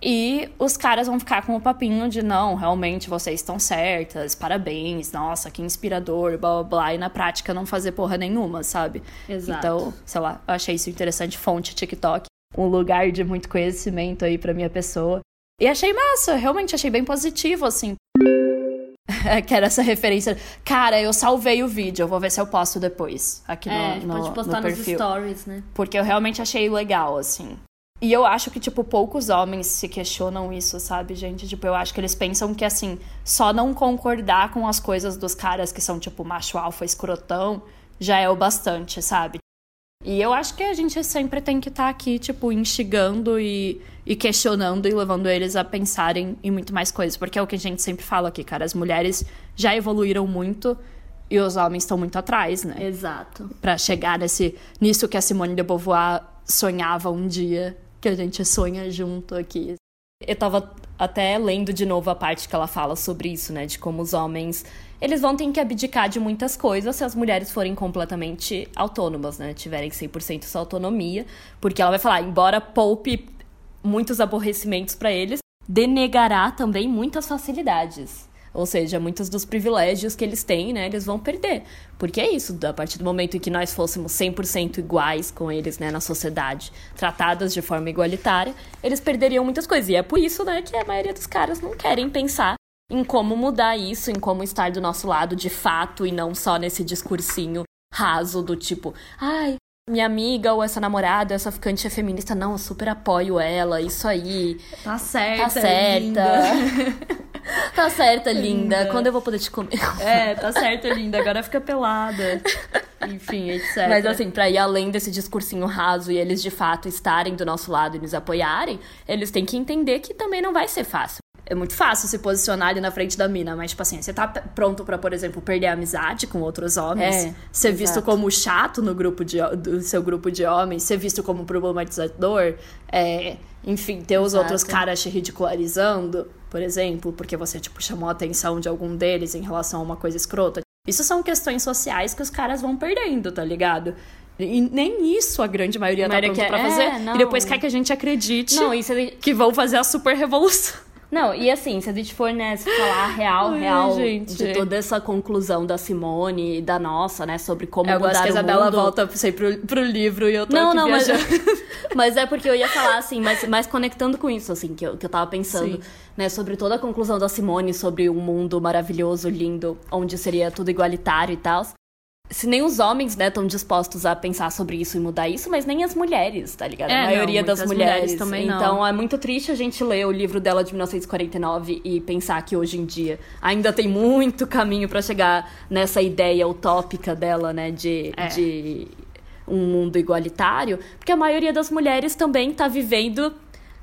Speaker 1: E os caras vão ficar com o papinho de não, realmente vocês estão certas, parabéns, nossa, que inspirador, blá blá blá, e na prática não fazer porra nenhuma, sabe?
Speaker 2: Exato.
Speaker 1: Então, sei lá, eu achei isso interessante, fonte TikTok, um lugar de muito conhecimento aí pra minha pessoa. E achei massa, realmente achei bem positivo, assim. que era essa referência. Cara, eu salvei o vídeo, eu vou ver se eu posto depois aqui
Speaker 2: é,
Speaker 1: no, no,
Speaker 2: pode postar
Speaker 1: no
Speaker 2: nos stories, né?
Speaker 1: Porque eu realmente achei legal, assim. E eu acho que, tipo, poucos homens se questionam isso, sabe, gente? Tipo, eu acho que eles pensam que, assim, só não concordar com as coisas dos caras que são, tipo, macho alfa, escrotão, já é o bastante, sabe? E eu acho que a gente sempre tem que estar tá aqui, tipo, instigando e, e questionando e levando eles a pensarem em muito mais coisas. Porque é o que a gente sempre fala aqui, cara. As mulheres já evoluíram muito e os homens estão muito atrás, né?
Speaker 2: Exato.
Speaker 1: Para chegar nesse, nisso que a Simone de Beauvoir sonhava um dia, que a gente sonha junto aqui. Eu tava até lendo de novo a parte que ela fala sobre isso, né? De como os homens eles vão ter que abdicar de muitas coisas se as mulheres forem completamente autônomas, né? Tiverem 100% sua autonomia. Porque ela vai falar, embora poupe muitos aborrecimentos para eles, denegará também muitas facilidades. Ou seja, muitos dos privilégios que eles têm, né, eles vão perder. Porque é isso, a partir do momento em que nós fôssemos 100% iguais com eles, né, na sociedade, tratadas de forma igualitária, eles perderiam muitas coisas. E é por isso, né, que a maioria dos caras não querem pensar em como mudar isso, em como estar do nosso lado de fato e não só nesse discursinho raso do tipo, ai, minha amiga ou essa namorada, essa ficante é feminista, não, eu super apoio ela, isso aí.
Speaker 2: Tá certa.
Speaker 1: Tá certa. tá certa, linda. linda. Quando eu vou poder te comer?
Speaker 2: É, tá certa, linda. Agora fica pelada. Enfim, etc.
Speaker 1: Mas assim, pra ir além desse discursinho raso e eles de fato estarem do nosso lado e nos apoiarem, eles têm que entender que também não vai ser fácil é muito fácil se posicionar ali na frente da mina, mas, tipo assim, você tá pronto para por exemplo, perder a amizade com outros homens, é, ser exato. visto como chato no grupo de, do seu grupo de homens, ser visto como problematizador, é, enfim, ter os exato. outros caras te ridicularizando, por exemplo, porque você, tipo, chamou a atenção de algum deles em relação a uma coisa escrota. Isso são questões sociais que os caras vão perdendo, tá ligado? E nem isso a grande maioria, a tá pronto quer, pra fazer. É, e depois quer que a gente acredite
Speaker 2: não, isso é...
Speaker 1: que vão fazer a super revolução.
Speaker 2: Não, e assim, se a gente for, né, falar real, Ai, real gente. de toda essa conclusão da Simone e da nossa, né, sobre como eu mudar gosto que a
Speaker 1: Isabela
Speaker 2: mundo...
Speaker 1: volta sempre pro, pro livro e eu tô
Speaker 2: não, não,
Speaker 1: viajando.
Speaker 2: Mas, mas é porque eu ia falar, assim, mas, mas conectando com isso, assim, que eu, que eu tava pensando, Sim. né, sobre toda a conclusão da Simone, sobre um mundo maravilhoso, lindo, onde seria tudo igualitário e tal se nem os homens, né, estão dispostos a pensar sobre isso e mudar isso, mas nem as mulheres, tá ligado?
Speaker 1: É,
Speaker 2: a maioria
Speaker 1: não,
Speaker 2: das mulheres. mulheres
Speaker 1: também
Speaker 2: então
Speaker 1: não.
Speaker 2: é muito triste a gente ler o livro dela de 1949 e pensar que hoje em dia ainda tem muito caminho para chegar nessa ideia utópica dela, né, de, é. de um mundo igualitário, porque a maioria das mulheres também tá vivendo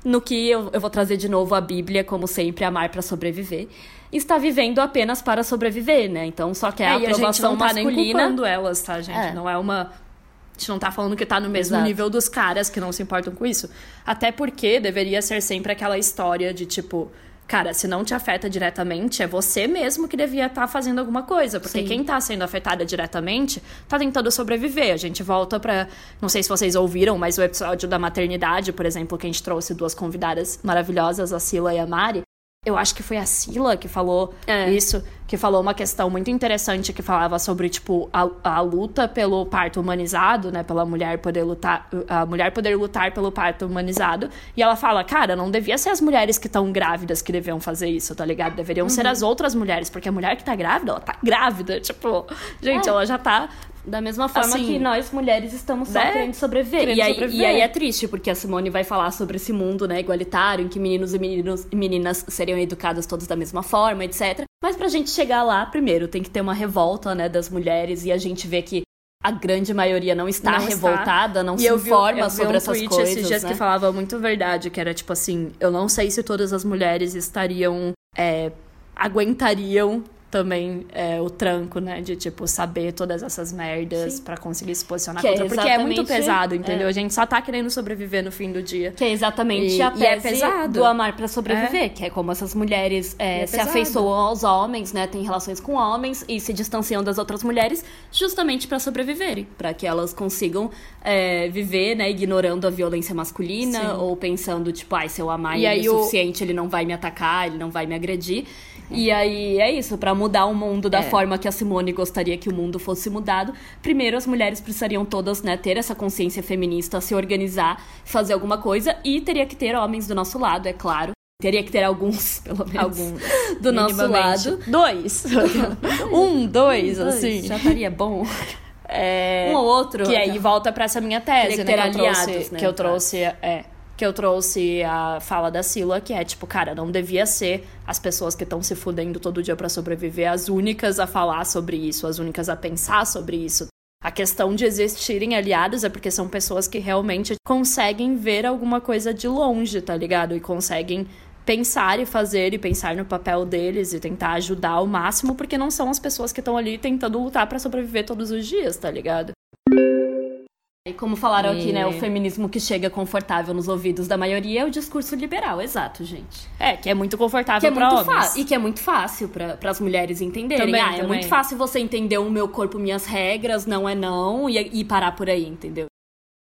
Speaker 2: no que eu, eu vou trazer de novo a Bíblia, como sempre, amar para sobreviver está vivendo apenas para sobreviver, né? Então só quer é, a aprovação
Speaker 1: a gente não tá
Speaker 2: masculina.
Speaker 1: nem elas, tá, gente? É. Não é uma a gente não tá falando que tá no mesmo Exato. nível dos caras que não se importam com isso. Até porque deveria ser sempre aquela história de tipo, cara, se não te afeta diretamente, é você mesmo que devia estar tá fazendo alguma coisa. Porque Sim. quem tá sendo afetada diretamente tá tentando sobreviver. A gente volta pra. Não sei se vocês ouviram, mas o episódio da maternidade, por exemplo, que a gente trouxe duas convidadas maravilhosas, a Sila e a Mari. Eu acho que foi a Sila que falou é. isso, que falou uma questão muito interessante que falava sobre, tipo, a, a, luta pelo parto humanizado, né? Pela mulher poder lutar, a mulher poder lutar pelo parto humanizado. E ela fala, cara, não devia ser as mulheres que estão grávidas que deviam fazer isso, tá ligado? Deveriam uhum. ser as outras mulheres, porque a mulher que tá grávida, ela tá grávida. Tipo, gente, é. ela já tá
Speaker 2: da mesma forma assim, que nós mulheres estamos só
Speaker 1: né?
Speaker 2: querendo sobreviver.
Speaker 1: Querendo
Speaker 2: e, aí,
Speaker 1: sobreviver.
Speaker 2: e aí é triste, porque a Simone vai falar sobre esse mundo né, igualitário, em que meninos e meninos, meninas seriam educadas todos da mesma forma, etc. Mas pra gente chegar lá, primeiro, tem que ter uma revolta, né, das mulheres, e a gente vê que a grande maioria não está não revoltada, está. não e se informa vi, sobre um essas tweet coisas. esses dias
Speaker 1: né? que falava muito verdade, que era tipo assim: eu não sei se todas as mulheres estariam. É, aguentariam também é, o tranco, né? De, tipo, saber todas essas merdas para conseguir se posicionar que é contra. É porque é muito pesado, entendeu? É. A gente só tá querendo sobreviver no fim do dia.
Speaker 2: Que é exatamente e, a tese e é pesado. do amar para sobreviver. É. Que é como essas mulheres é, se afeiçoam aos homens, né? Têm relações com homens e se distanciam das outras mulheres justamente para sobreviverem. para que elas consigam viver, né? Ignorando a violência masculina Sim. ou pensando, tipo, ai, se eu amar e ele o suficiente, ele não vai me atacar, ele não vai me agredir. E aí é isso, para mudar o mundo da é. forma que a Simone gostaria que o mundo fosse mudado, primeiro as mulheres precisariam todas, né, ter essa consciência feminista, se organizar, fazer alguma coisa e teria que ter homens do nosso lado, é claro. Teria que ter alguns, pelo menos, alguns, do nosso lado.
Speaker 1: Dois. um, dois, um, assim.
Speaker 2: Já estaria bom.
Speaker 1: É, um ou outro. Que aí volta para essa minha tese, né? Que, aliados, trouxe, né? Que eu trouxe, é, que eu trouxe a fala da Sila, que é tipo, cara, não devia ser as pessoas que estão se fudendo todo dia para sobreviver as únicas a falar sobre isso, as únicas a pensar sobre isso. A questão de existirem aliados é porque são pessoas que realmente conseguem ver alguma coisa de longe, tá ligado? E conseguem pensar e fazer e pensar no papel deles e tentar ajudar ao máximo, porque não são as pessoas que estão ali tentando lutar para sobreviver todos os dias, tá ligado?
Speaker 2: E como falaram e... aqui, né, o feminismo que chega confortável nos ouvidos da maioria é o discurso liberal, exato, gente.
Speaker 1: É, que é muito confortável
Speaker 2: que é
Speaker 1: muito homens.
Speaker 2: E que é muito fácil para as mulheres entenderem. Também, ah, também. é muito fácil você entender o meu corpo, minhas regras, não é não, e, e parar por aí, entendeu?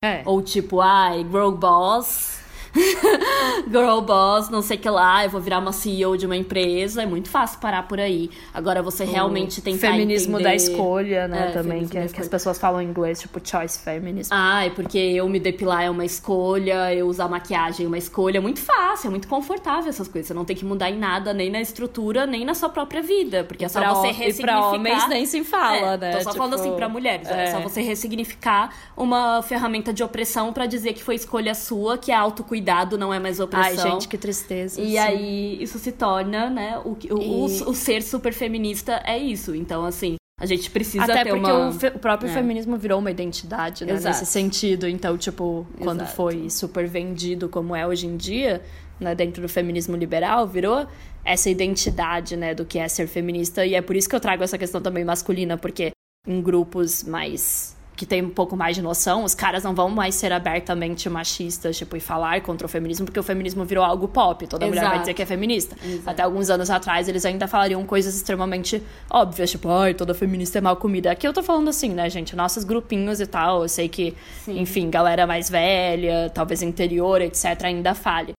Speaker 2: É. Ou tipo, ai, girl boss, girl boss, não sei o que lá, eu vou virar uma CEO de uma empresa, é muito fácil parar por aí. Agora você realmente tem
Speaker 1: Feminismo entender... da escolha, né, é, também, que, que, as pessoas falam em inglês, tipo choice feminism.
Speaker 2: Ah, é porque eu me depilar é uma escolha, eu usar maquiagem é uma escolha, é muito fácil, é muito confortável essas coisas. Você não tem que mudar em nada, nem na estrutura, nem na sua própria vida, porque é só pra você ressignificar... E pra
Speaker 1: homens nem se fala, é, né?
Speaker 2: Tô só tipo... falando assim pra mulheres, é. é só você ressignificar uma ferramenta de opressão para dizer que foi escolha sua, que é autocuidado cuidado não é mais opressão.
Speaker 1: Ai, gente, que tristeza.
Speaker 2: E aí isso se torna, né? O, o, e... o, o, ser super feminista é isso. Então, assim. A gente precisa
Speaker 1: Até
Speaker 2: ter
Speaker 1: porque
Speaker 2: uma...
Speaker 1: o, fe o próprio é. feminismo virou uma identidade, né? Nesse sentido. Então, tipo, quando Exato. foi super vendido como é hoje em dia, né, dentro do feminismo liberal, virou essa identidade, né, do que é ser feminista. E é por isso que eu trago essa questão também masculina, porque em grupos mais que tem um pouco mais de noção, os caras não vão mais ser abertamente machistas, tipo, e falar contra o feminismo, porque o feminismo virou algo pop. Toda Exato. mulher vai dizer que é feminista. Exato. Até alguns anos atrás, eles ainda falariam coisas extremamente óbvias, tipo, ai, toda feminista é mal comida. Aqui eu tô falando assim, né, gente? Nossos grupinhos e tal, eu sei que, Sim. enfim, galera mais velha, talvez interior, etc., ainda fale.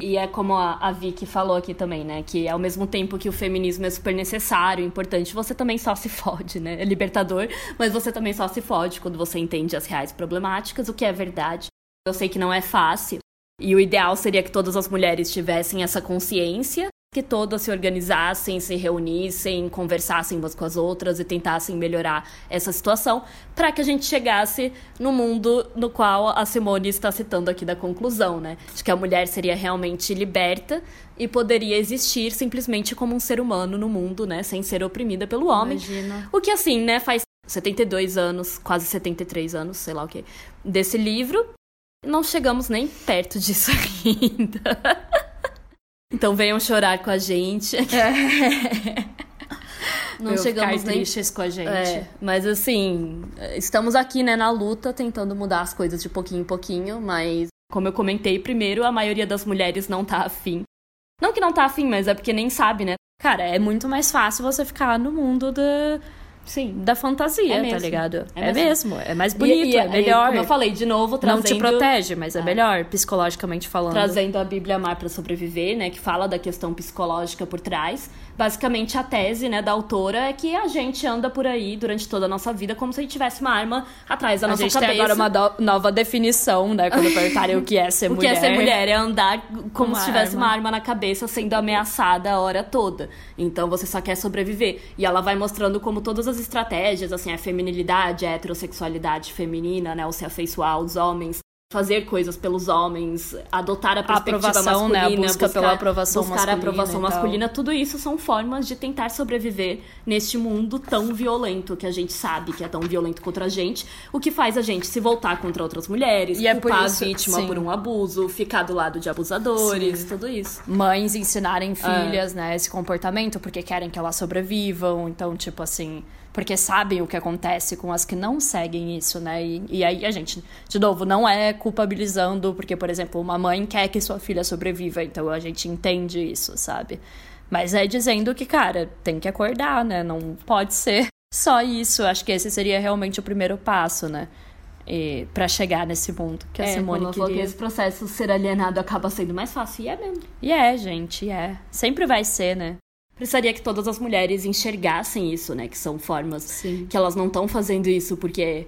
Speaker 2: E é como a, a Vicky falou aqui também, né? Que ao mesmo tempo que o feminismo é super necessário, importante, você também só se fode, né? É libertador, mas você também só se fode quando você entende as reais problemáticas, o que é verdade. Eu sei que não é fácil. E o ideal seria que todas as mulheres tivessem essa consciência que todas se organizassem, se reunissem, conversassem umas com as outras e tentassem melhorar essa situação, para que a gente chegasse no mundo no qual a Simone está citando aqui da conclusão, né? De que a mulher seria realmente liberta e poderia existir simplesmente como um ser humano no mundo, né, sem ser oprimida pelo homem.
Speaker 1: Imagina.
Speaker 2: O que assim, né, faz 72 anos, quase 73 anos, sei lá o que, desse livro. Não chegamos nem perto disso ainda. Então venham chorar com a gente. É.
Speaker 1: Não Eu chegamos nem tristes com a gente. É,
Speaker 2: mas assim, estamos aqui, né, na luta, tentando mudar as coisas de pouquinho em pouquinho, mas como eu comentei primeiro, a maioria das mulheres não tá afim. Não que não tá afim, mas é porque nem sabe, né?
Speaker 1: Cara, é muito mais fácil você ficar no mundo da Sim. da fantasia, é tá ligado? É, é mesmo. É mais bonito, e, e, é melhor.
Speaker 2: como eu falei, de novo, trazendo...
Speaker 1: Não te protege, mas é, é, melhor, psicologicamente falando.
Speaker 2: Trazendo a Bíblia Amar para Sobreviver, né? Que fala da questão psicológica por trás. Basicamente, a tese, né, da autora é que a gente anda por aí durante toda a nossa vida como se a gente tivesse uma arma atrás da a nossa cabeça. A gente
Speaker 1: tem agora uma nova definição, né? Quando perguntarem o que é ser mulher.
Speaker 2: O que é ser mulher? É andar como uma se tivesse arma. uma arma na cabeça sendo ameaçada a hora toda. Então, você só quer sobreviver. E ela vai mostrando como todas as estratégias, assim, a feminilidade, a heterossexualidade feminina, né? O se afeiçoar aos homens, fazer coisas pelos homens, adotar a perspectiva
Speaker 1: a aprovação,
Speaker 2: masculina,
Speaker 1: né? a busca
Speaker 2: buscar,
Speaker 1: pela aprovação
Speaker 2: buscar
Speaker 1: masculina.
Speaker 2: a aprovação masculina, tudo isso são formas de tentar sobreviver neste mundo tão violento que a gente sabe que é tão violento contra a gente, o que faz a gente se voltar contra outras mulheres,
Speaker 1: E é
Speaker 2: culpar
Speaker 1: isso-
Speaker 2: a vítima
Speaker 1: sim.
Speaker 2: por um abuso, ficar do lado de abusadores, tudo isso.
Speaker 1: Mães ensinarem filhas, né, esse comportamento porque querem que elas sobrevivam. Então, tipo assim. Porque sabem o que acontece com as que não seguem isso, né? E, e aí a gente, de novo, não é culpabilizando, porque, por exemplo, uma mãe quer que sua filha sobreviva, então a gente entende isso, sabe? Mas é dizendo que, cara, tem que acordar, né? Não pode ser só isso. Acho que esse seria realmente o primeiro passo, né? E, pra chegar nesse mundo que a
Speaker 2: É,
Speaker 1: Simone
Speaker 2: quando ela falou que
Speaker 1: queria.
Speaker 2: esse processo ser alienado acaba sendo mais fácil, e é mesmo.
Speaker 1: E é, gente, é. Sempre vai ser, né?
Speaker 2: Precisaria que todas as mulheres enxergassem isso, né? Que são formas
Speaker 1: Sim.
Speaker 2: que elas não estão fazendo isso porque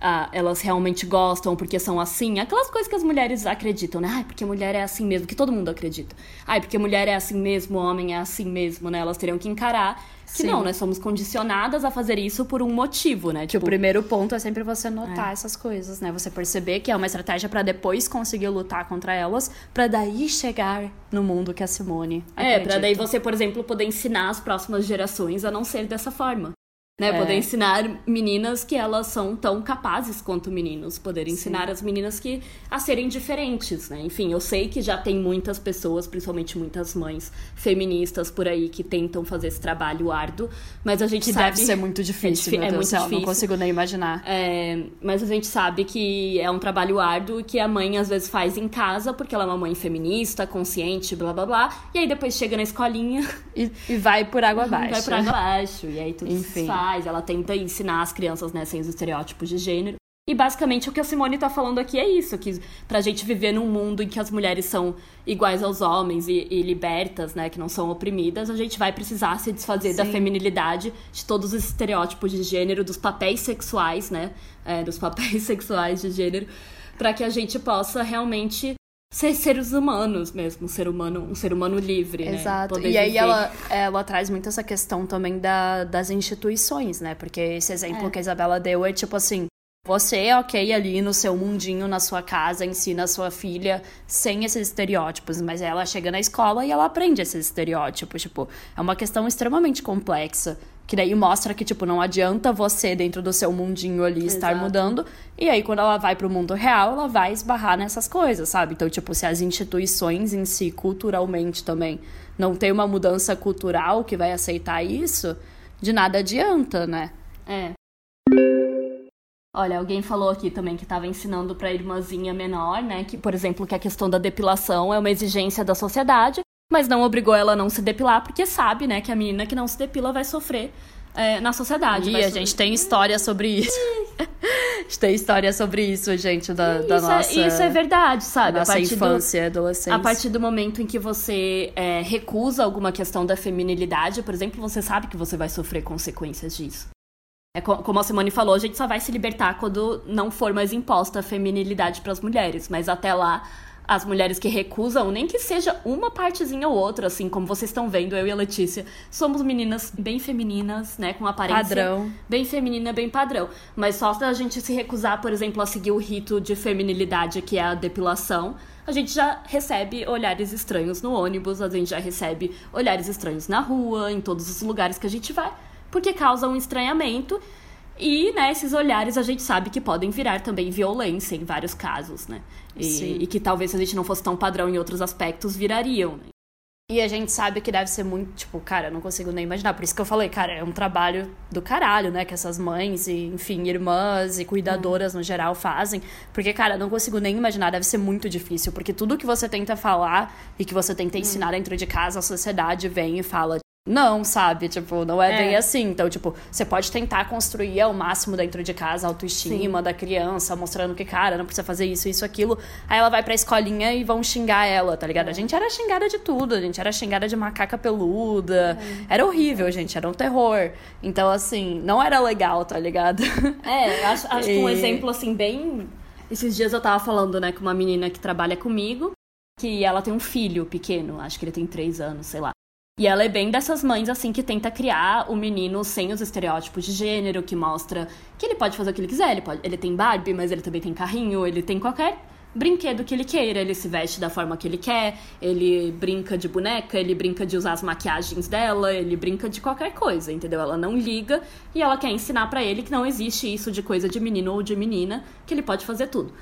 Speaker 2: ah, elas realmente gostam, porque são assim. Aquelas coisas que as mulheres acreditam, né? Ai, porque mulher é assim mesmo, que todo mundo acredita. Ai, porque mulher é assim mesmo, homem é assim mesmo, né? Elas teriam que encarar que
Speaker 1: Sim.
Speaker 2: não, nós somos condicionadas a fazer isso por um motivo, né?
Speaker 1: Que o primeiro ponto é sempre você notar essas coisas, né? Você perceber que é uma estratégia pra depois conseguir lutar contra elas, pra daí chegar no mundo que a Simone
Speaker 2: É, pra
Speaker 1: acredita.
Speaker 2: daí você, por exemplo, poder ensinar as próximas gerações a não ser dessa forma. Né?
Speaker 1: É.
Speaker 2: Poder ensinar meninas que elas são tão capazes quanto meninos. Poder ensinar as meninas que a serem diferentes, né? Enfim, eu sei que já tem muitas pessoas, principalmente muitas mães feministas por aí que tentam fazer esse trabalho árduo, mas a gente
Speaker 1: que
Speaker 2: sabe
Speaker 1: deve ser muito difícil,
Speaker 2: difí-
Speaker 1: meu
Speaker 2: é
Speaker 1: Deus
Speaker 2: muito
Speaker 1: do céu,
Speaker 2: difícil.
Speaker 1: não consigo nem imaginar.
Speaker 2: É, mas a gente sabe que é um trabalho árduo que a mãe às vezes faz em casa, porque ela é uma mãe feminista, consciente, blá blá blá. E aí depois chega na escolinha,
Speaker 1: E, e vai por água abaixo.
Speaker 2: vai pra água abaixo. E aí tudo
Speaker 1: Enfim.
Speaker 2: se faz. Ela tenta ensinar as crianças, né, sem os estereótipos de gênero. E basicamente o que a Simone tá falando aqui é isso, que pra gente viver num mundo em que as mulheres são iguais aos homens e, e libertas, né, que não são oprimidas, a gente vai precisar se desfazer da
Speaker 1: Sim.
Speaker 2: feminilidade, de todos os estereótipos de gênero, dos papéis sexuais, né, é, dos papéis sexuais de gênero, pra que a gente possa realmente ser seres humanos mesmo, um ser humano, um ser humano livre, né?
Speaker 1: Exato.
Speaker 2: Poder
Speaker 1: E aí
Speaker 2: viver.
Speaker 1: ela, ela traz muito essa questão também da, das instituições, né? Porque esse exemplo
Speaker 2: É.
Speaker 1: que a Isabela deu é tipo assim. Você, ok, ali no seu mundinho, na sua casa, ensina a sua filha sem esses estereótipos, mas ela chega na escola e ela aprende esses estereótipos. Tipo, é uma questão extremamente complexa. Que daí mostra que, tipo, não adianta você, dentro do seu mundinho ali, estar
Speaker 2: Exato.
Speaker 1: mudando. E aí, quando ela vai pro mundo real, ela vai esbarrar nessas coisas, sabe? Então, tipo, se as instituições em si, culturalmente também, não tem uma mudança cultural que vai aceitar isso, de nada adianta, né?
Speaker 2: É. Olha, alguém falou aqui também que estava ensinando para a irmãzinha menor, né? Que, por exemplo, que a questão da depilação é uma exigência da sociedade, mas não obrigou ela a não se depilar, porque sabe, né, que a menina que não se depila vai sofrer é, na sociedade.
Speaker 1: E a gente tem história sobre isso. a gente tem história sobre isso, gente, da, da
Speaker 2: isso,
Speaker 1: nossa,
Speaker 2: é, isso é verdade, sabe?
Speaker 1: nossa
Speaker 2: a partir do,
Speaker 1: infância e adolescência.
Speaker 2: A partir do momento em que você é, recusa alguma questão da feminilidade, por exemplo, você sabe que você vai sofrer consequências disso. É co- como a Simone falou, a gente só vai se libertar quando não for mais imposta a feminilidade para as mulheres. Mas até lá, as mulheres que recusam, nem que seja uma partezinha ou outra, assim, como vocês estão vendo, eu e a Letícia, somos meninas bem femininas, né, com aparência
Speaker 1: Padrão.
Speaker 2: bem feminina, bem padrão. Mas só se a gente se recusar, por exemplo, a seguir o rito de feminilidade, que é a depilação, a gente já recebe olhares estranhos no ônibus, a gente já recebe olhares estranhos na rua, em todos os lugares que a gente vai, porque causa um estranhamento. E, né, esses olhares a gente sabe que podem virar também violência em vários casos, né? E, e que talvez se a gente não fosse tão padrão em outros aspectos, virariam, né?
Speaker 1: E a gente sabe que deve ser muito, tipo, cara, eu não consigo nem imaginar. Por isso que eu falei, cara, é um trabalho do caralho, né? Que essas mães e, enfim, irmãs e cuidadoras no geral fazem. Porque, cara, eu não consigo nem imaginar, deve ser muito difícil. Porque tudo que você tenta falar e que você tenta ensinar dentro de casa, a sociedade vem e fala. Não, sabe? Tipo, não é,
Speaker 2: É.
Speaker 1: bem assim. Então, tipo, você pode tentar construir ao máximo dentro de casa a autoestima da criança, mostrando que, cara, não precisa fazer isso, isso, aquilo. Aí ela vai pra escolinha e vão xingar ela, tá ligado? A gente era xingada de tudo, a gente era xingada de macaca peluda. Era horrível, gente, era um terror. Então, assim, não era legal, tá ligado?
Speaker 2: É, acho, acho que um exemplo assim, bem. Esses dias eu tava falando, né, com uma menina que trabalha comigo, que ela tem um filho pequeno, acho que ele tem três anos, sei lá. E ela é bem dessas mães, assim, que tenta criar o menino sem os estereótipos de gênero, que mostra que ele pode fazer o que ele quiser. Ele, pode, ele tem Barbie, mas ele também tem carrinho, ele tem qualquer brinquedo que ele queira. Ele se veste da forma que ele quer, ele brinca de boneca, ele brinca de usar as maquiagens dela, ele brinca de qualquer coisa, entendeu? Ela não liga e ela quer ensinar para ele que não existe isso de coisa de menino ou de menina, que ele pode fazer tudo.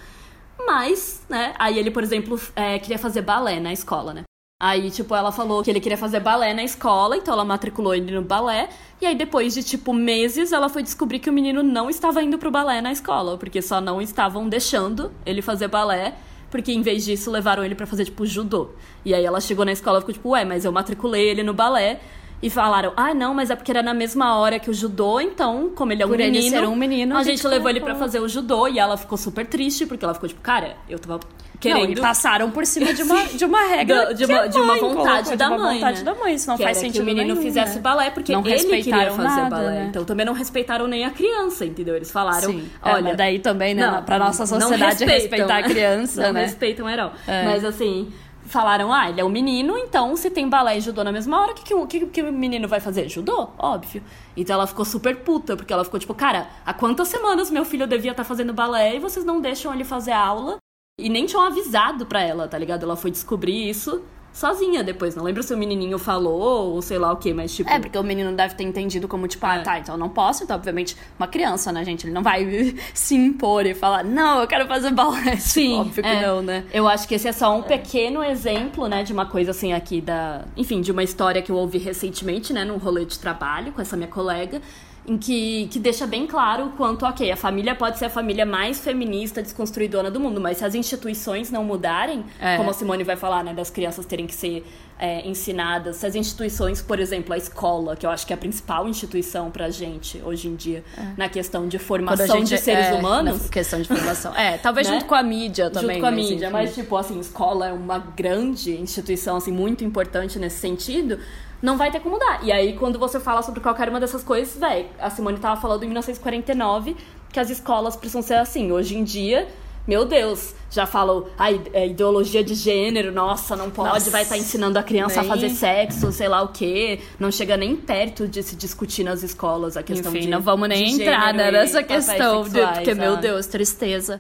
Speaker 2: Mas, né, aí ele, por exemplo, é, queria fazer balé na escola, né? Aí, tipo, ela falou que ele queria fazer balé na escola, então ela matriculou ele no balé. E aí, depois de, tipo, meses, ela foi descobrir que o menino não estava indo pro balé na escola, porque só não estavam deixando ele fazer balé, porque em vez disso levaram ele para fazer, tipo, judô. E aí ela chegou na escola e ficou, tipo, ué, mas eu matriculei ele no balé. E falaram, ah, não, mas é porque era na mesma hora que o judô, então, como ele é um
Speaker 1: Por
Speaker 2: menino.
Speaker 1: Ele ser um menino
Speaker 2: a, gente, gente levou ele para fazer o judô e ela ficou super triste, porque ela ficou, tipo, cara, eu tava querendo.
Speaker 1: Não, passaram por cima de uma, de uma regra.
Speaker 2: de, uma, de uma vontade da
Speaker 1: mãe.
Speaker 2: De uma
Speaker 1: vontade
Speaker 2: né?
Speaker 1: da mãe. Isso não
Speaker 2: que
Speaker 1: faz sentido.
Speaker 2: que o menino
Speaker 1: nenhum,
Speaker 2: fizesse
Speaker 1: né?
Speaker 2: balé, porque
Speaker 1: não
Speaker 2: ele queria fazer
Speaker 1: nada,
Speaker 2: balé.
Speaker 1: Né?
Speaker 2: Então também não respeitaram nem a criança, entendeu? Eles falaram, Sim. olha.
Speaker 1: É, daí também, né? Não, pra nossa sociedade
Speaker 2: respeitam,
Speaker 1: respeitar a criança,
Speaker 2: não
Speaker 1: né?
Speaker 2: respeitam herói. É. Mas assim falaram, ah, ele é um menino, então se tem balé e judô na mesma hora, o que, que, que, que, o menino vai fazer? Judô? Óbvio. Então ela ficou super puta, porque ela ficou tipo, cara, há quantas semanas meu filho devia estar tá fazendo balé e vocês não deixam ele fazer aula? E nem tinham avisado pra ela, tá ligado? Ela foi descobrir isso sozinha depois. Não lembro se o menininho falou ou sei lá o que, mas tipo.
Speaker 1: É, porque o menino deve ter entendido como, tipo, ah, é. tá, então eu não posso. Então, obviamente, uma criança, né, gente? Ele não vai se impor e falar, não, eu quero fazer balé.
Speaker 2: Sim.
Speaker 1: Óbvio que
Speaker 2: é.
Speaker 1: não, né?
Speaker 2: Eu acho que esse é só um pequeno exemplo, né, de uma coisa assim aqui da. Enfim, de uma história que eu ouvi recentemente, né, num rolê de trabalho com essa minha colega em que, que deixa bem claro o quanto, ok, a família pode ser a família mais feminista, desconstruidora do mundo, mas se as instituições não mudarem, é. como a Simone vai falar, né, das crianças terem que ser é, ensinadas, se as instituições, por exemplo, a escola, que eu acho que é a principal instituição pra gente hoje em dia, é. na questão de formação gente, de seres
Speaker 1: é,
Speaker 2: humanos.
Speaker 1: Na questão de formação. É, talvez né? junto com a mídia também.
Speaker 2: Junto com a
Speaker 1: mas,
Speaker 2: mídia, mas, tipo, assim, escola é uma grande instituição, assim, muito importante nesse sentido não vai ter como mudar. E aí, quando você fala sobre qualquer uma dessas coisas, velho, a Simone tava falando em 1949 que as escolas precisam ser assim. Hoje em dia, meu Deus, já falam a é, ideologia de gênero, nossa, não pode, nossa, vai estar tá ensinando a criança nem... a fazer sexo, sei lá o quê. Não chega nem perto de se discutir nas escolas a questão
Speaker 1: Enfim,
Speaker 2: de
Speaker 1: não vamos nem entrar né, nessa questão, de, porque, meu Deus, tristeza.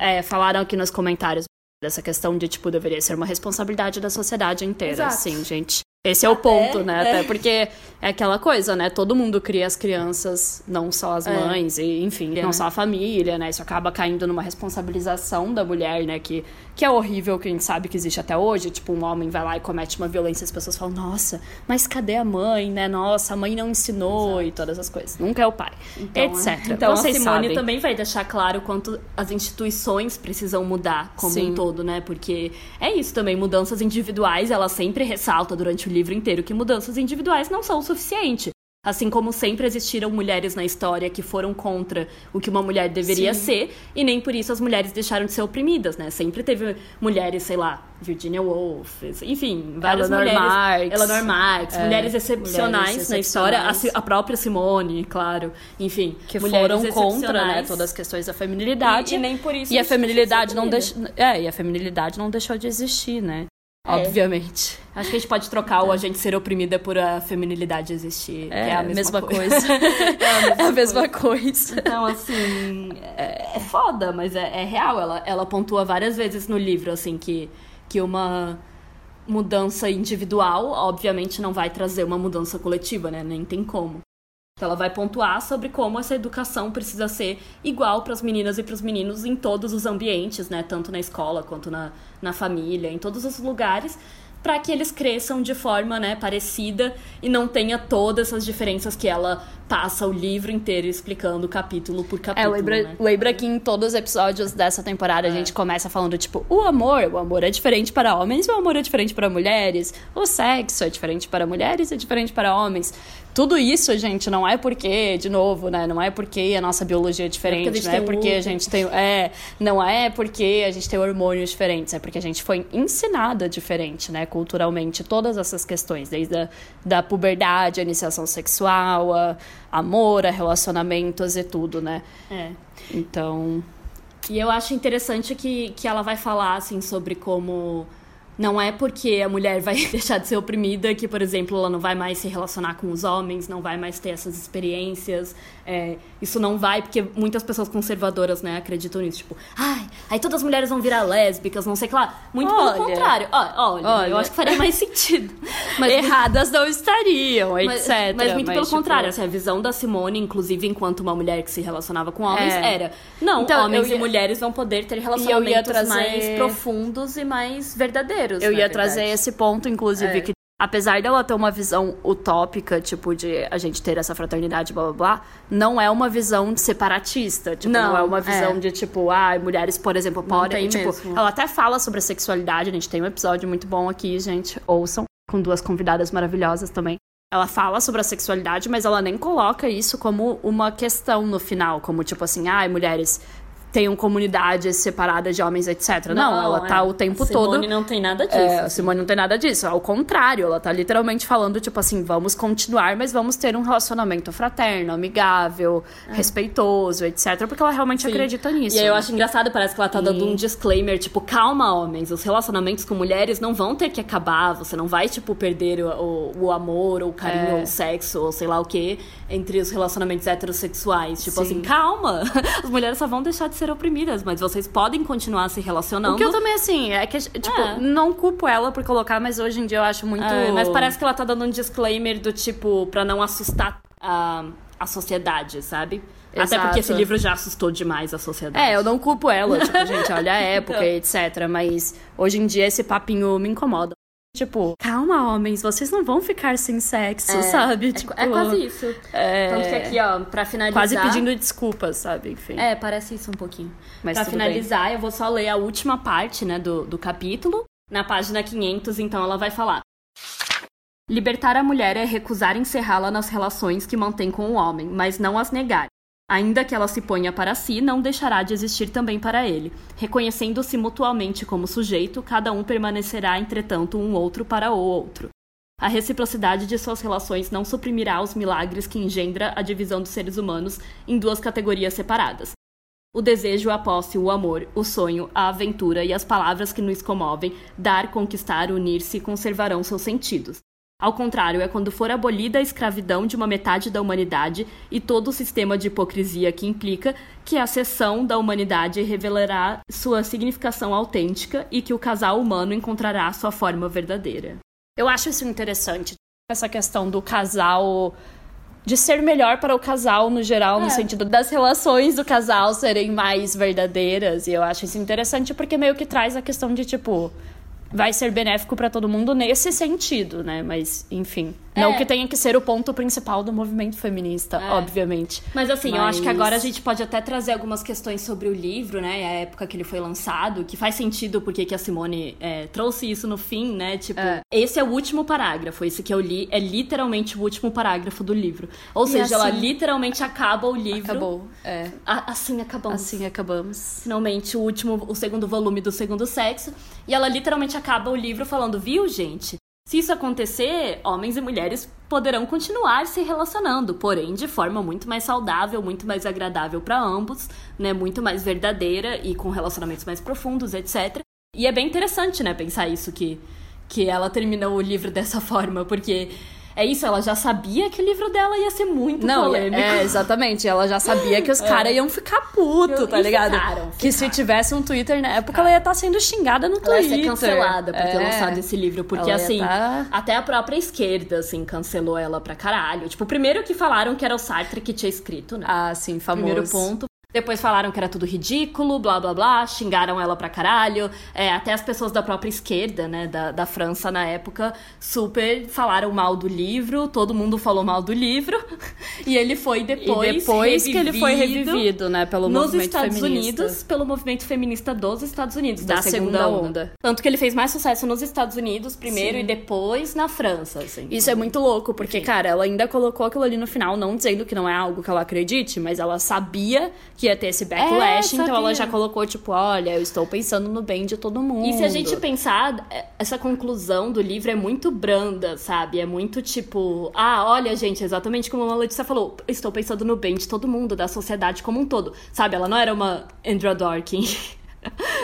Speaker 1: É, falaram aqui nos comentários dessa questão de, tipo, deveria ser uma responsabilidade da sociedade inteira,
Speaker 2: Exato.
Speaker 1: assim, gente. Esse é o ponto, né?
Speaker 2: É.
Speaker 1: Até porque é aquela coisa, né? Todo mundo cria as crianças, não só as é. mães, é. e enfim, é, não né? só a família, né? Isso acaba caindo numa responsabilização da mulher, né? Que, que é horrível, que a gente sabe que existe até hoje. Tipo, um homem vai lá e comete uma violência e as pessoas falam, nossa, mas cadê a mãe, né? Nossa, a mãe não ensinou Exato. e todas as coisas. Nunca é o pai, então, etc.
Speaker 2: Então
Speaker 1: Vocês
Speaker 2: a Simone
Speaker 1: sabem.
Speaker 2: também vai deixar claro quanto as instituições precisam mudar como Sim. um todo, né? Porque é isso também, mudanças individuais, ela sempre ressalta durante o livro inteiro que mudanças mudanças individuais não são o suficiente. Assim como sempre existiram mulheres na história que foram contra o que uma mulher deveria Sim. ser, e nem por isso as mulheres deixaram de ser oprimidas, né? Sempre teve mulheres, sei lá, Virginia Woolf, enfim, várias
Speaker 1: Eleanor
Speaker 2: mulheres.
Speaker 1: Marx.
Speaker 2: Eleanor Marx, é, mulheres excepcionais mulheres na história, a, a, própria Simone, claro, enfim.
Speaker 1: Que foram contra, né, todas as questões da feminilidade.
Speaker 2: E, e nem por isso.
Speaker 1: E a feminilidade não deixou. É, e a feminilidade não deixou de existir, né? É. Obviamente.
Speaker 2: Acho que a gente pode trocar o a gente ser oprimida por a feminilidade existir.
Speaker 1: É,
Speaker 2: é a
Speaker 1: mesma,
Speaker 2: mesma
Speaker 1: coisa. coisa. é a mesma, é a mesma coisa. coisa.
Speaker 2: Então, assim, é, é foda, mas é, é, real. Ela, ela pontua várias vezes no livro, assim, que, que uma mudança individual, obviamente, não vai trazer uma mudança coletiva, né? Nem tem como. Então ela vai pontuar sobre como essa educação precisa ser igual para as meninas e para os meninos em todos os ambientes, né? Tanto na escola quanto na, na família, em todos os lugares, para que eles cresçam de forma né, parecida e não tenha todas essas diferenças que ela passa o livro inteiro explicando capítulo por capítulo.
Speaker 1: É, lembra,
Speaker 2: né?
Speaker 1: lembra que em todos os episódios dessa temporada é. a gente começa falando, tipo, o amor, o amor é diferente para homens, o amor é diferente para mulheres, o sexo é diferente para mulheres, é diferente para homens. Tudo isso, gente, não é porque, de novo, né? Não é porque a nossa biologia é diferente, não é porque a gente tem. É, não é porque a gente tem hormônios diferentes, é porque a gente foi ensinada diferente, né? Culturalmente, todas essas questões, desde a da puberdade, a iniciação sexual, a amor, a relacionamentos e tudo, né?
Speaker 2: É.
Speaker 1: Então.
Speaker 2: E eu acho interessante que, que ela vai falar, assim, sobre como não é porque a mulher vai deixar de ser oprimida que, por exemplo, ela não vai mais se relacionar com os homens, não vai mais ter essas experiências. É, isso não vai, porque muitas pessoas conservadoras, né, acreditam nisso. Tipo, ai, aí todas as mulheres vão virar lésbicas, não sei o que lá. Muito olha, pelo contrário. Olha, olha, olha, eu acho que faria mais sentido.
Speaker 1: Mas, Erradas não estariam,
Speaker 2: mas,
Speaker 1: etc.
Speaker 2: Mas muito mas, pelo tipo... contrário. Assim, a visão da Simone, inclusive enquanto uma mulher que se relacionava com homens, é. era... Não, então, homens ia... e mulheres vão poder ter relacionamentos trazer... mais profundos e mais verdadeiros.
Speaker 1: Eu ia trazer esse ponto, inclusive, é. que apesar dela ter uma visão utópica, tipo, de a gente ter essa fraternidade, blá blá blá, não é uma visão separatista. Tipo, não, não é uma visão é. de, tipo, ah, mulheres, por exemplo, podem. Tipo, mesmo. ela até fala sobre a sexualidade, a gente tem um episódio muito bom aqui, gente. Ouçam, com duas convidadas maravilhosas também. Ela fala sobre a sexualidade, mas ela nem coloca isso como uma questão no final, como tipo assim, ah, mulheres tenham comunidades separadas de homens, etc. Não, não ela tá é. o tempo
Speaker 2: Simone
Speaker 1: todo.
Speaker 2: Simone não tem nada disso.
Speaker 1: É, assim. Simone não tem nada disso. Ao contrário, ela tá literalmente falando, tipo assim, vamos continuar, mas vamos ter um relacionamento fraterno, amigável, é. respeitoso, etc. Porque ela realmente Sim. acredita nisso.
Speaker 2: E aí eu né? acho engraçado, parece que ela tá dando um disclaimer, tipo, calma, homens, os relacionamentos com mulheres não vão ter que acabar, você não vai, tipo, perder o, o, o amor, ou o carinho, é. ou o sexo, ou sei lá o que, entre os relacionamentos heterossexuais. Tipo Sim. assim, calma! As mulheres só vão deixar de ser oprimidas, mas vocês podem continuar se relacionando.
Speaker 1: O que eu também, assim, é que, tipo, é. não culpo ela por colocar, mas hoje em dia eu acho muito. É,
Speaker 2: mas parece que ela tá dando um disclaimer do tipo, pra não assustar a, a sociedade, sabe? Exato. Até porque esse livro já assustou demais a sociedade.
Speaker 1: É, eu não culpo ela, tipo, gente, olha a época, então. etc. Mas hoje em dia esse papinho me incomoda. Tipo, calma, homens, vocês não vão ficar sem sexo, é, sabe?
Speaker 2: É,
Speaker 1: tipo,
Speaker 2: é quase isso. É... Tanto que aqui, ó, pra finalizar.
Speaker 1: Quase pedindo desculpas, sabe? Enfim.
Speaker 2: É, parece isso um pouquinho. Mas pra finalizar, bem. eu vou só ler a última parte, né, do, do capítulo. Na página 500, então, ela vai falar. Libertar a mulher é recusar encerrá-la nas relações que mantém com o homem, mas não as negar. Ainda que ela se ponha para si, não deixará de existir também para ele. Reconhecendo-se mutuamente como sujeito, cada um permanecerá, entretanto, um outro para o outro. A reciprocidade de suas relações não suprimirá os milagres que engendra a divisão dos seres humanos em duas categorias separadas. O desejo, a posse, o amor, o sonho, a aventura e as palavras que nos comovem, dar, conquistar, unir-se, conservarão seus sentidos. Ao contrário, é quando for abolida a escravidão de uma metade da humanidade e todo o sistema de hipocrisia que implica que a seção da humanidade revelará sua significação autêntica e que o casal humano encontrará sua forma verdadeira.
Speaker 1: Eu acho isso interessante, essa questão do casal de ser melhor para o casal no geral, é. no sentido das relações do casal serem mais verdadeiras. E eu acho isso interessante porque meio que traz a questão de tipo, vai ser benéfico para todo mundo nesse sentido, né? Mas, enfim. É. Não que tenha que ser o ponto principal do movimento feminista, é. obviamente.
Speaker 2: Mas assim, Mas... eu acho que agora a gente pode até trazer algumas questões sobre o livro, né? A época que ele foi lançado, que faz sentido porque que a Simone é, trouxe isso no fim, né? Tipo, é. esse é o último parágrafo. Esse que eu li é literalmente o último parágrafo do livro. Ou e seja, assim... ela literalmente acaba o livro.
Speaker 1: Acabou. É.
Speaker 2: A, assim acabamos.
Speaker 1: Assim acabamos.
Speaker 2: Finalmente, o último, o segundo volume do segundo sexo. E ela literalmente acaba o livro falando, viu, gente? Se isso acontecer, homens e mulheres poderão continuar se relacionando, porém de forma muito mais saudável, muito mais agradável para ambos, né, muito mais verdadeira e com relacionamentos mais profundos, etc. E é bem interessante, né, pensar isso que que ela terminou o livro dessa forma, porque é isso, ela já sabia que o livro dela ia ser muito
Speaker 1: não,
Speaker 2: polêmico.
Speaker 1: É, exatamente. Ela já sabia que os é. caras iam ficar puto, tá ligado? Ficaram, ficaram. Que se tivesse um Twitter na época, ela ia estar tá sendo xingada no ela Twitter. Ela ia ser
Speaker 2: cancelada por ter é. lançado esse livro. Porque, assim, tá... até a própria esquerda, assim, cancelou ela pra caralho. Tipo, primeiro que falaram que era o Sartre que tinha escrito, né?
Speaker 1: Ah, sim, famoso.
Speaker 2: Primeiro ponto. Depois falaram que era tudo ridículo, blá blá blá, xingaram ela pra caralho. É, até as pessoas da própria esquerda, né, da, da França na época, super falaram mal do livro, todo mundo falou mal do livro. e ele foi depois.
Speaker 1: E depois que ele foi revivido, né, pelo
Speaker 2: nos
Speaker 1: movimento
Speaker 2: Estados
Speaker 1: feminista.
Speaker 2: Unidos, pelo movimento feminista dos Estados Unidos,
Speaker 1: da,
Speaker 2: da
Speaker 1: segunda, segunda onda. onda.
Speaker 2: Tanto que ele fez mais sucesso nos Estados Unidos primeiro Sim. e depois na França, assim.
Speaker 1: Isso é muito louco, porque, Sim. cara, ela ainda colocou aquilo ali no final, não dizendo que não é algo que ela acredite, mas ela sabia que ia ter esse backlash. É então ela já colocou, tipo, olha, eu estou pensando no bem de todo mundo.
Speaker 2: E se a gente pensar, é, essa conclusão do livro é muito branda, sabe? É muito tipo, ah, olha, gente, exatamente como a Letícia falou, estou pensando no bem de todo mundo, da sociedade como um todo. Sabe? Ela não era uma Andrea Dorkin.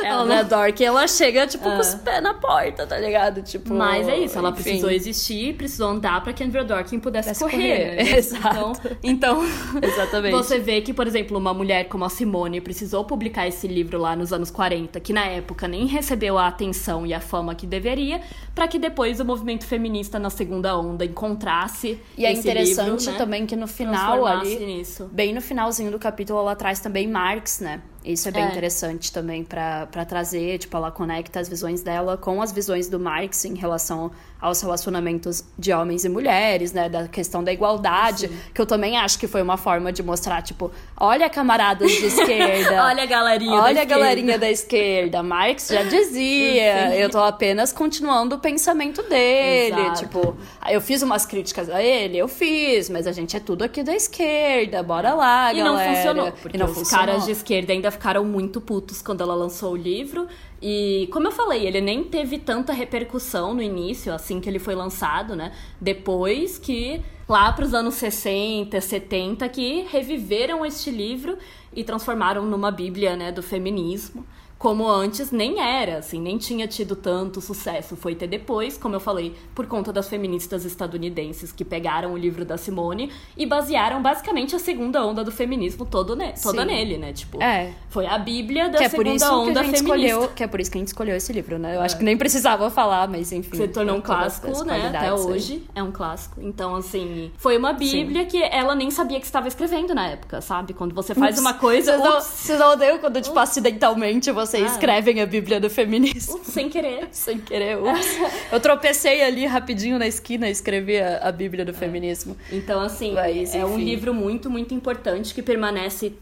Speaker 1: Ela não é dork, ela chega, tipo, com os pés na porta, tá ligado? Tipo,
Speaker 2: Mas é isso, ela enfim. precisou existir, precisou andar pra que Andrea Dorkin pudesse Pudesse correr. correr.
Speaker 1: Né? Exato.
Speaker 2: Então, então Exatamente. você vê que, por exemplo, uma mulher como a Simone precisou publicar esse livro lá nos anos 40, que na época nem recebeu a atenção e a fama que deveria, para que depois o movimento feminista na segunda onda encontrasse
Speaker 1: E é interessante livro, né? também que no final ali, nisso. bem no finalzinho do capítulo, ela traz também Marx, né? Isso é bem é. interessante também para trazer, tipo, ela conecta as visões dela com as visões do Marx em relação aos relacionamentos de homens e mulheres, né, da questão da igualdade, Sim. que eu também acho que foi uma forma de mostrar, tipo, olha camaradas de esquerda.
Speaker 2: olha a galerinha
Speaker 1: Olha
Speaker 2: da
Speaker 1: a galerinha da esquerda. Marx já dizia, Sim. eu tô apenas continuando o pensamento dele, Exato. tipo, eu fiz umas críticas a ele, eu fiz, mas a gente é tudo aqui da esquerda, bora lá,
Speaker 2: e
Speaker 1: galera.
Speaker 2: E não funcionou, porque e não os funcionou. caras de esquerda ainda ficaram muito putos quando ela lançou o livro. E, como eu falei, ele nem teve tanta repercussão no início, assim que ele foi lançado, né? Depois que, lá para os anos 60, 70, que reviveram este livro e transformaram numa bíblia, né, do feminismo como antes nem era, assim, nem tinha tido tanto sucesso. Foi ter depois, como eu falei, por conta das feministas estadunidenses que pegaram o livro da Simone e basearam basicamente a segunda onda do feminismo todo ne toda nele, né? Tipo,
Speaker 1: é.
Speaker 2: foi a bíblia da que segunda é por isso onda que a gente
Speaker 1: feminista. Escolheu, que é por isso que a gente escolheu esse livro, né? Eu é. acho que nem precisava falar, mas enfim.
Speaker 2: Se tornou um clássico, né? Até hoje aí. é um clássico. Então, assim, foi uma bíblia Sim. que ela nem sabia que estava escrevendo na época, sabe? Quando você faz ups. uma coisa...
Speaker 1: Vocês não, odeiam quando, tipo, acidentalmente você você ah. escrevem a Bíblia do feminismo.
Speaker 2: Ups, sem querer.
Speaker 1: sem querer, ups. Eu tropecei ali rapidinho na esquina e escrevi a, a Bíblia do é. feminismo.
Speaker 2: Então, assim, Mas, é um livro muito, muito importante que permanece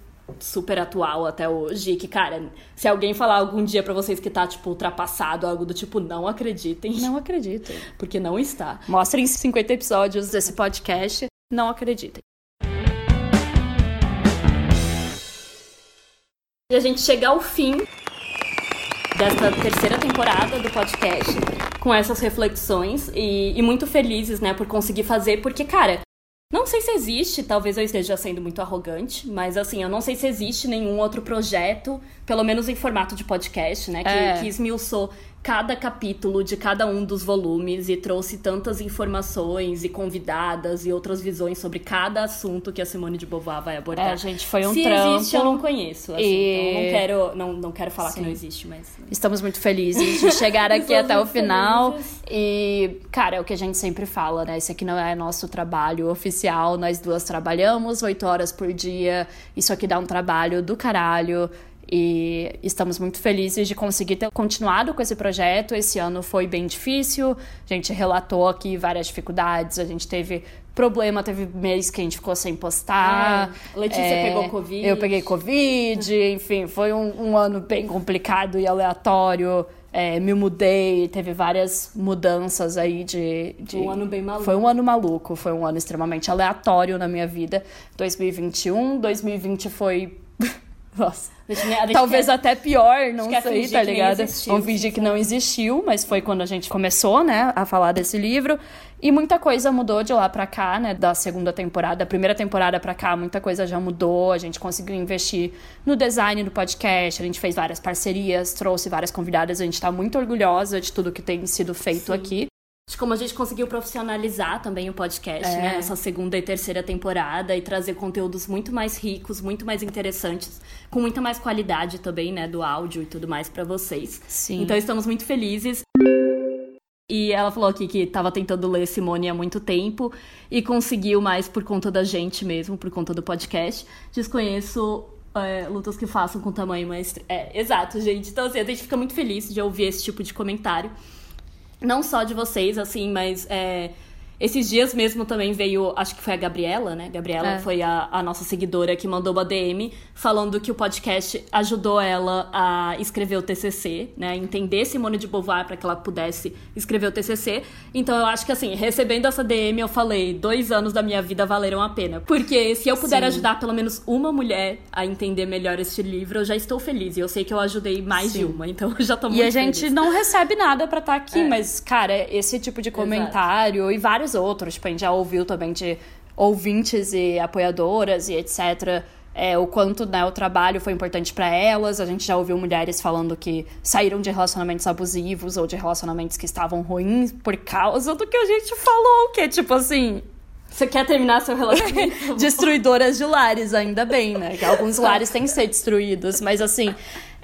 Speaker 2: super atual até hoje. Que, cara, se alguém falar algum dia para vocês que tá, tipo, ultrapassado, algo do tipo, não acreditem.
Speaker 1: Não acreditem.
Speaker 2: Porque não está.
Speaker 1: Mostrem 50 episódios desse podcast. Não acreditem.
Speaker 2: E a gente chega ao fim desta terceira temporada do podcast com essas reflexões e, e, muito felizes, né, por conseguir fazer, porque, cara, não sei se existe, talvez eu esteja sendo muito arrogante, mas assim, eu não sei se existe nenhum outro projeto, pelo menos em formato de podcast, né, que, é. que esmiuçou cada capítulo de cada um dos volumes e trouxe tantas informações e convidadas e outras visões sobre cada assunto que a Simone de Beauvoir vai abordar.
Speaker 1: É, gente, foi um
Speaker 2: Se
Speaker 1: trampo.
Speaker 2: existe, eu não conheço. Assim, e... Então não quero, não, não quero falar Sim. que não existe, mas.
Speaker 1: Estamos muito felizes de chegar aqui até o final. Felizes. E, cara, é o que a gente sempre fala, né? Esse aqui não é nosso trabalho oficial. Nós duas trabalhamos oito horas por dia. Isso aqui dá um trabalho do caralho. E estamos muito felizes de conseguir ter continuado com esse projeto. Esse ano foi bem difícil, a gente relatou aqui várias dificuldades, a gente teve problema, teve mês que a gente ficou sem postar.
Speaker 2: É, Letícia é, pegou Covid.
Speaker 1: Eu peguei Covid, enfim, foi um, um ano bem complicado e aleatório. É, me mudei, teve várias mudanças aí de, de,
Speaker 2: Um ano bem maluco.
Speaker 1: Foi um ano maluco, foi um ano extremamente aleatório na minha vida. 2021, 2020 foi nossa. Talvez quer... até pior, não sei, tá ligado? Vamos fingir que não existiu, mas foi quando a gente começou, né, a falar desse livro. E muita coisa mudou de lá pra cá, né, da segunda temporada, da primeira temporada pra cá, muita coisa já mudou. A gente conseguiu investir no design do podcast, a gente fez várias parcerias, trouxe várias convidadas. A gente tá muito orgulhosa de tudo que tem sido feito Sim. aqui
Speaker 2: de como a gente conseguiu profissionalizar também o podcast, é. né? Essa segunda e terceira temporada e trazer conteúdos muito mais ricos, muito mais interessantes, com muita mais qualidade também, né, do áudio e tudo mais para vocês.
Speaker 1: Sim.
Speaker 2: Então estamos muito felizes. E ela falou aqui que estava tentando ler Simone há muito tempo e conseguiu mais por conta da gente mesmo, por conta do podcast. Desconheço é, lutas que façam com tamanho mais. É, exato, gente. Então, assim, a gente fica muito feliz de ouvir esse tipo de comentário não só de vocês, assim, mas é, esses dias mesmo também veio, acho que foi a Gabriela, né? Gabriela é. foi a, a, nossa seguidora que mandou uma DM falando que o podcast ajudou ela a escrever o TCC, né? Entender Simone de Beauvoir para que ela pudesse escrever o TCC. Então eu acho que assim, recebendo essa DM, eu falei, dois anos da minha vida valeram a pena. Porque se eu puder Sim. ajudar pelo menos uma mulher a entender melhor este livro, eu já estou feliz. E eu sei que eu ajudei mais Sim. de uma, então eu já tô muito
Speaker 1: E a gente feliz. não recebe nada para estar tá aqui, é. mas, cara, esse tipo de comentário Exato. e vários outros. Tipo, a gente já ouviu também de ouvintes e apoiadoras e etc. é, o quanto né, o trabalho foi importante para elas. A gente já ouviu mulheres falando que saíram de relacionamentos abusivos ou de relacionamentos que estavam ruins por causa do que a gente falou, que é tipo assim.
Speaker 2: Você quer terminar seu relacionamento?
Speaker 1: Destruidoras de lares, ainda bem, né? Que alguns lares têm que ser destruídos, mas assim,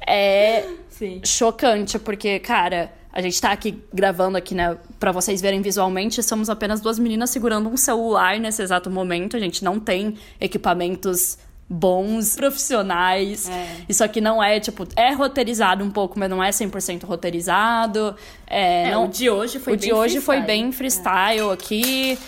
Speaker 1: é Sim. chocante, porque, cara, a gente tá aqui gravando aqui, né, para vocês verem visualmente, somos apenas duas meninas segurando um celular nesse exato momento. A gente não tem equipamentos bons, profissionais. É. Isso aqui não é, tipo, é roteirizado um pouco, mas não é 100% roteirizado. É,
Speaker 2: é,
Speaker 1: não,
Speaker 2: o de hoje foi
Speaker 1: o bem de hoje freestyle. foi bem freestyle é. aqui.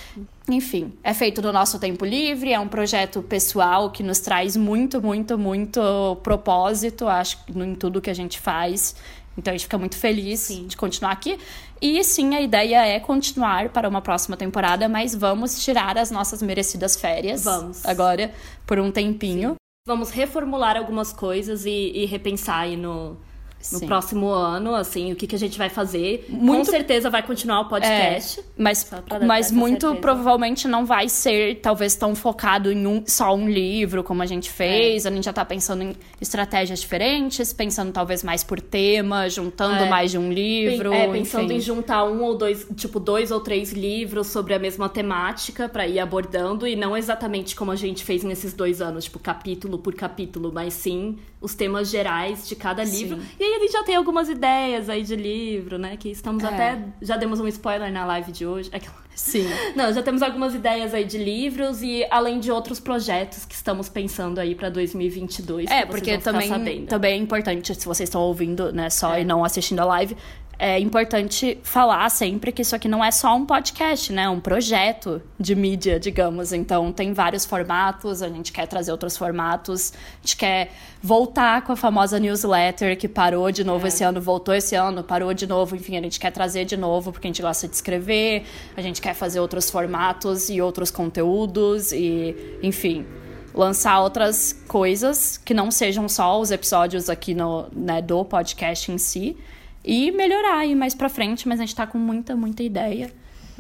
Speaker 1: Enfim, é feito no nosso tempo livre, é um projeto pessoal que nos traz muito, muito, muito propósito, acho, em tudo que a gente faz. Então a gente fica muito feliz sim. de continuar aqui. E sim, a ideia é continuar para uma próxima temporada, mas vamos tirar as nossas merecidas férias.
Speaker 2: Vamos.
Speaker 1: Agora, por um tempinho. Sim.
Speaker 2: Vamos reformular algumas coisas e, e repensar aí no, no Sim. próximo ano, assim, o que, que a gente vai fazer. Muito... Com certeza vai continuar o podcast.
Speaker 1: É, mas mas muito certeza. provavelmente não vai ser, talvez, tão focado em um, só um livro, como a gente fez. É. A gente já tá pensando em estratégias diferentes, pensando talvez mais por tema, juntando é. mais de um livro.
Speaker 2: É, pensando enfim. em juntar um ou dois, tipo, dois ou três livros sobre a mesma temática para ir abordando, e não exatamente como a gente fez nesses dois anos, tipo, capítulo por capítulo, mas sim os temas gerais de cada livro. Sim. E aí a gente já tem algumas ideias aí de livro, né? Que estamos é. até. Já demos um spoiler na live de hoje.
Speaker 1: Sim.
Speaker 2: Não, já temos algumas ideias aí de livros e além de outros projetos que estamos pensando aí para 2022.
Speaker 1: É, porque também, também é importante, se vocês estão ouvindo, né, só é. e não assistindo a live, é importante falar sempre que isso aqui não é só um podcast, né? É um projeto de mídia, digamos. Então, tem vários formatos, a gente quer trazer outros formatos, a gente quer voltar com a famosa newsletter que parou de novo é. esse ano, voltou esse ano, parou de novo. Enfim, a gente quer trazer de novo porque a gente gosta de escrever, a gente quer fazer outros formatos e outros conteúdos e, enfim lançar outras coisas que não sejam só os episódios aqui no, né, do podcast em si e melhorar aí mais pra frente, mas a gente tá com muita, muita ideia.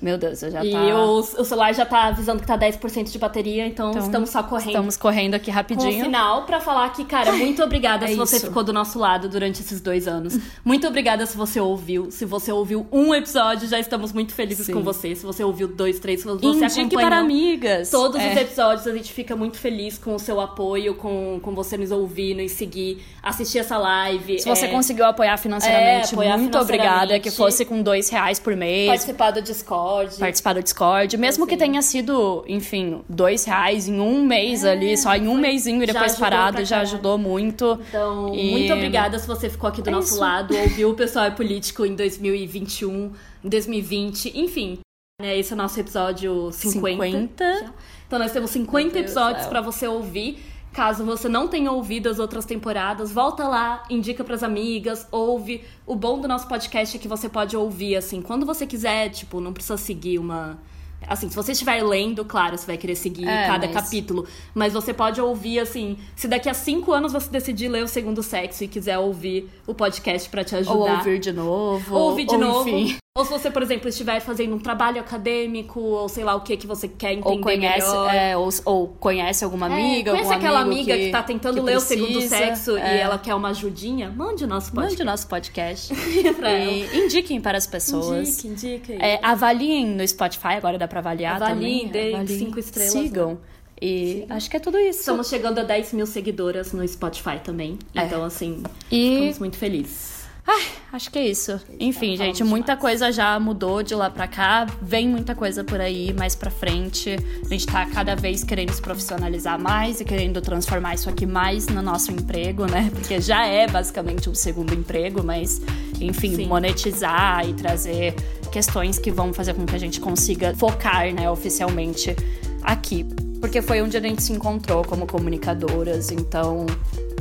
Speaker 1: Meu Deus, eu já
Speaker 2: e
Speaker 1: tá...
Speaker 2: E o, o celular já tá avisando que tá 10% de bateria, então, então, estamos só correndo.
Speaker 1: Estamos correndo aqui rapidinho.
Speaker 2: Com o final pra falar que, cara, muito obrigada é se você ficou do nosso lado durante esses dois anos. Muito obrigada se você ouviu. Se você ouviu um episódio, já estamos muito felizes Sim. com você. Se você ouviu dois, três, se você Indique
Speaker 1: para amigas.
Speaker 2: Todos é. os episódios, a gente fica muito feliz com o seu apoio, com, com você nos ouvir, nos seguir, assistir essa live.
Speaker 1: Se é... você conseguiu apoiar financeiramente, é, apoiar muito financeiramente. obrigada. Que fosse com dois reais por mês.
Speaker 2: Participar do Discord.
Speaker 1: Participar do Discord. Mesmo assim. que tenha sido, enfim, dois reais em um mês é, ali, só em um mêsinho e depois parado, já ajudou muito.
Speaker 2: Então, e... muito obrigada se você ficou aqui do é nosso isso. lado, ouviu o pessoal é político em 2021, em 2020, enfim. Né, esse é o nosso episódio 50. 50. Então nós temos 50 episódios para você ouvir. Caso você não tenha ouvido as outras temporadas, volta lá, indica para as amigas, ouve. O bom do nosso podcast é que você pode ouvir assim, quando você quiser, tipo, não precisa seguir uma Assim, se você estiver lendo, claro, você vai querer seguir é, cada mas... capítulo. Mas você pode ouvir, assim, se daqui a cinco anos você decidir ler o segundo sexo e quiser ouvir o podcast para te ajudar.
Speaker 1: Ou ouvir de novo.
Speaker 2: Ou ouvir de ou, novo. Enfim. Ou se você, por exemplo, estiver fazendo um trabalho acadêmico, ou sei lá o que que você quer entender
Speaker 1: ou conhece,
Speaker 2: melhor.
Speaker 1: É, ou, ou conhece alguma é, amiga,
Speaker 2: é, Conhece aquela amiga
Speaker 1: que,
Speaker 2: que tá tentando
Speaker 1: que
Speaker 2: ler
Speaker 1: precisa,
Speaker 2: o segundo sexo é. e ela quer uma ajudinha? Mande o nosso podcast.
Speaker 1: Mande o nosso podcast. e indiquem para as pessoas.
Speaker 2: Indiquem, indiquem.
Speaker 1: É, avaliem no Spotify, agora dá pra avaliar
Speaker 2: avaliem,
Speaker 1: também.
Speaker 2: Avaliem, cinco estrelas.
Speaker 1: Sigam. Né? E Sim. acho que é tudo isso.
Speaker 2: Estamos chegando a 10 mil seguidoras no Spotify também. É. Então, assim, e... ficamos muito felizes.
Speaker 1: Ai, acho que é isso. Enfim, gente, muita demais. coisa já mudou de lá pra cá. Vem muita coisa por aí mais pra frente. A gente tá cada vez querendo se profissionalizar mais e querendo transformar isso aqui mais no nosso emprego, né? Porque já é basicamente um segundo emprego, mas, enfim, Sim. monetizar e trazer questões que vão fazer com que a gente consiga focar, né, oficialmente aqui. Porque foi onde a gente se encontrou como comunicadoras, então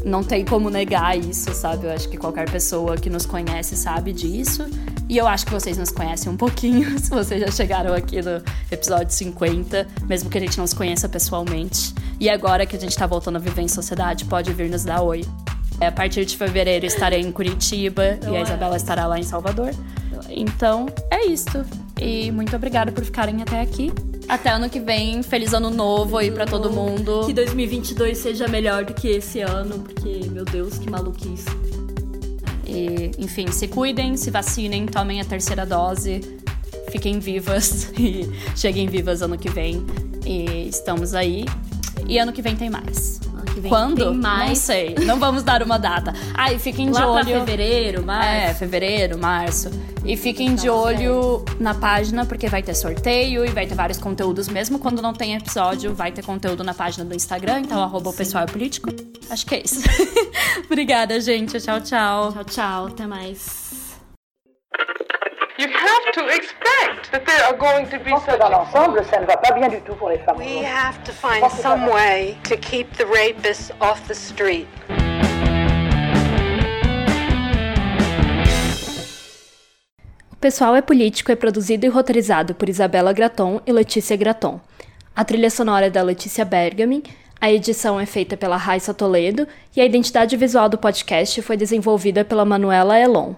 Speaker 1: não tem como negar isso, sabe? Eu acho que qualquer pessoa que nos conhece sabe disso. E eu acho que vocês nos conhecem um pouquinho, se vocês já chegaram aqui no episódio 50, mesmo que a gente não se conheça pessoalmente. E agora que a gente tá voltando a viver em sociedade, pode vir nos dar oi. É, a partir de fevereiro estarei em Curitiba e a Isabela estará lá em Salvador. Então, é isso. E muito obrigada por ficarem até aqui. Até ano que vem, feliz ano novo aí para todo mundo.
Speaker 2: Que 2022 seja melhor do que esse ano, porque, meu Deus, que maluquice.
Speaker 1: E, enfim, se cuidem, se vacinem, tomem a terceira dose, fiquem vivas e cheguem vivas ano que vem. E estamos aí. E ano que vem tem mais. Quando?
Speaker 2: Tem mais.
Speaker 1: Não sei. Não vamos dar uma data. Ai, ah, fiquem de
Speaker 2: Lá
Speaker 1: olho.
Speaker 2: Pra fevereiro, março.
Speaker 1: É, fevereiro, março. E fiquem de olho na página, porque vai ter sorteio e vai ter vários conteúdos. Mesmo quando não tem episódio, vai ter conteúdo na página do Instagram. Então, arroba o pessoal é político. Acho que é isso. Obrigada, gente. Tchau, tchau.
Speaker 2: Tchau, tchau. Até mais.
Speaker 3: You have to expect that there are going to be such dans l'ensemble, ça ne va pas bien du tout pour les femmes. We have to find some way to keep the rapists off the street.
Speaker 1: O Pessoal é Político é produzido e roteirizado por Isabela Graton e Letícia Graton. A trilha sonora é da Letícia Bergamin, a edição é feita pela Raissa Toledo e a identidade visual do podcast foi desenvolvida pela Manuela Elon.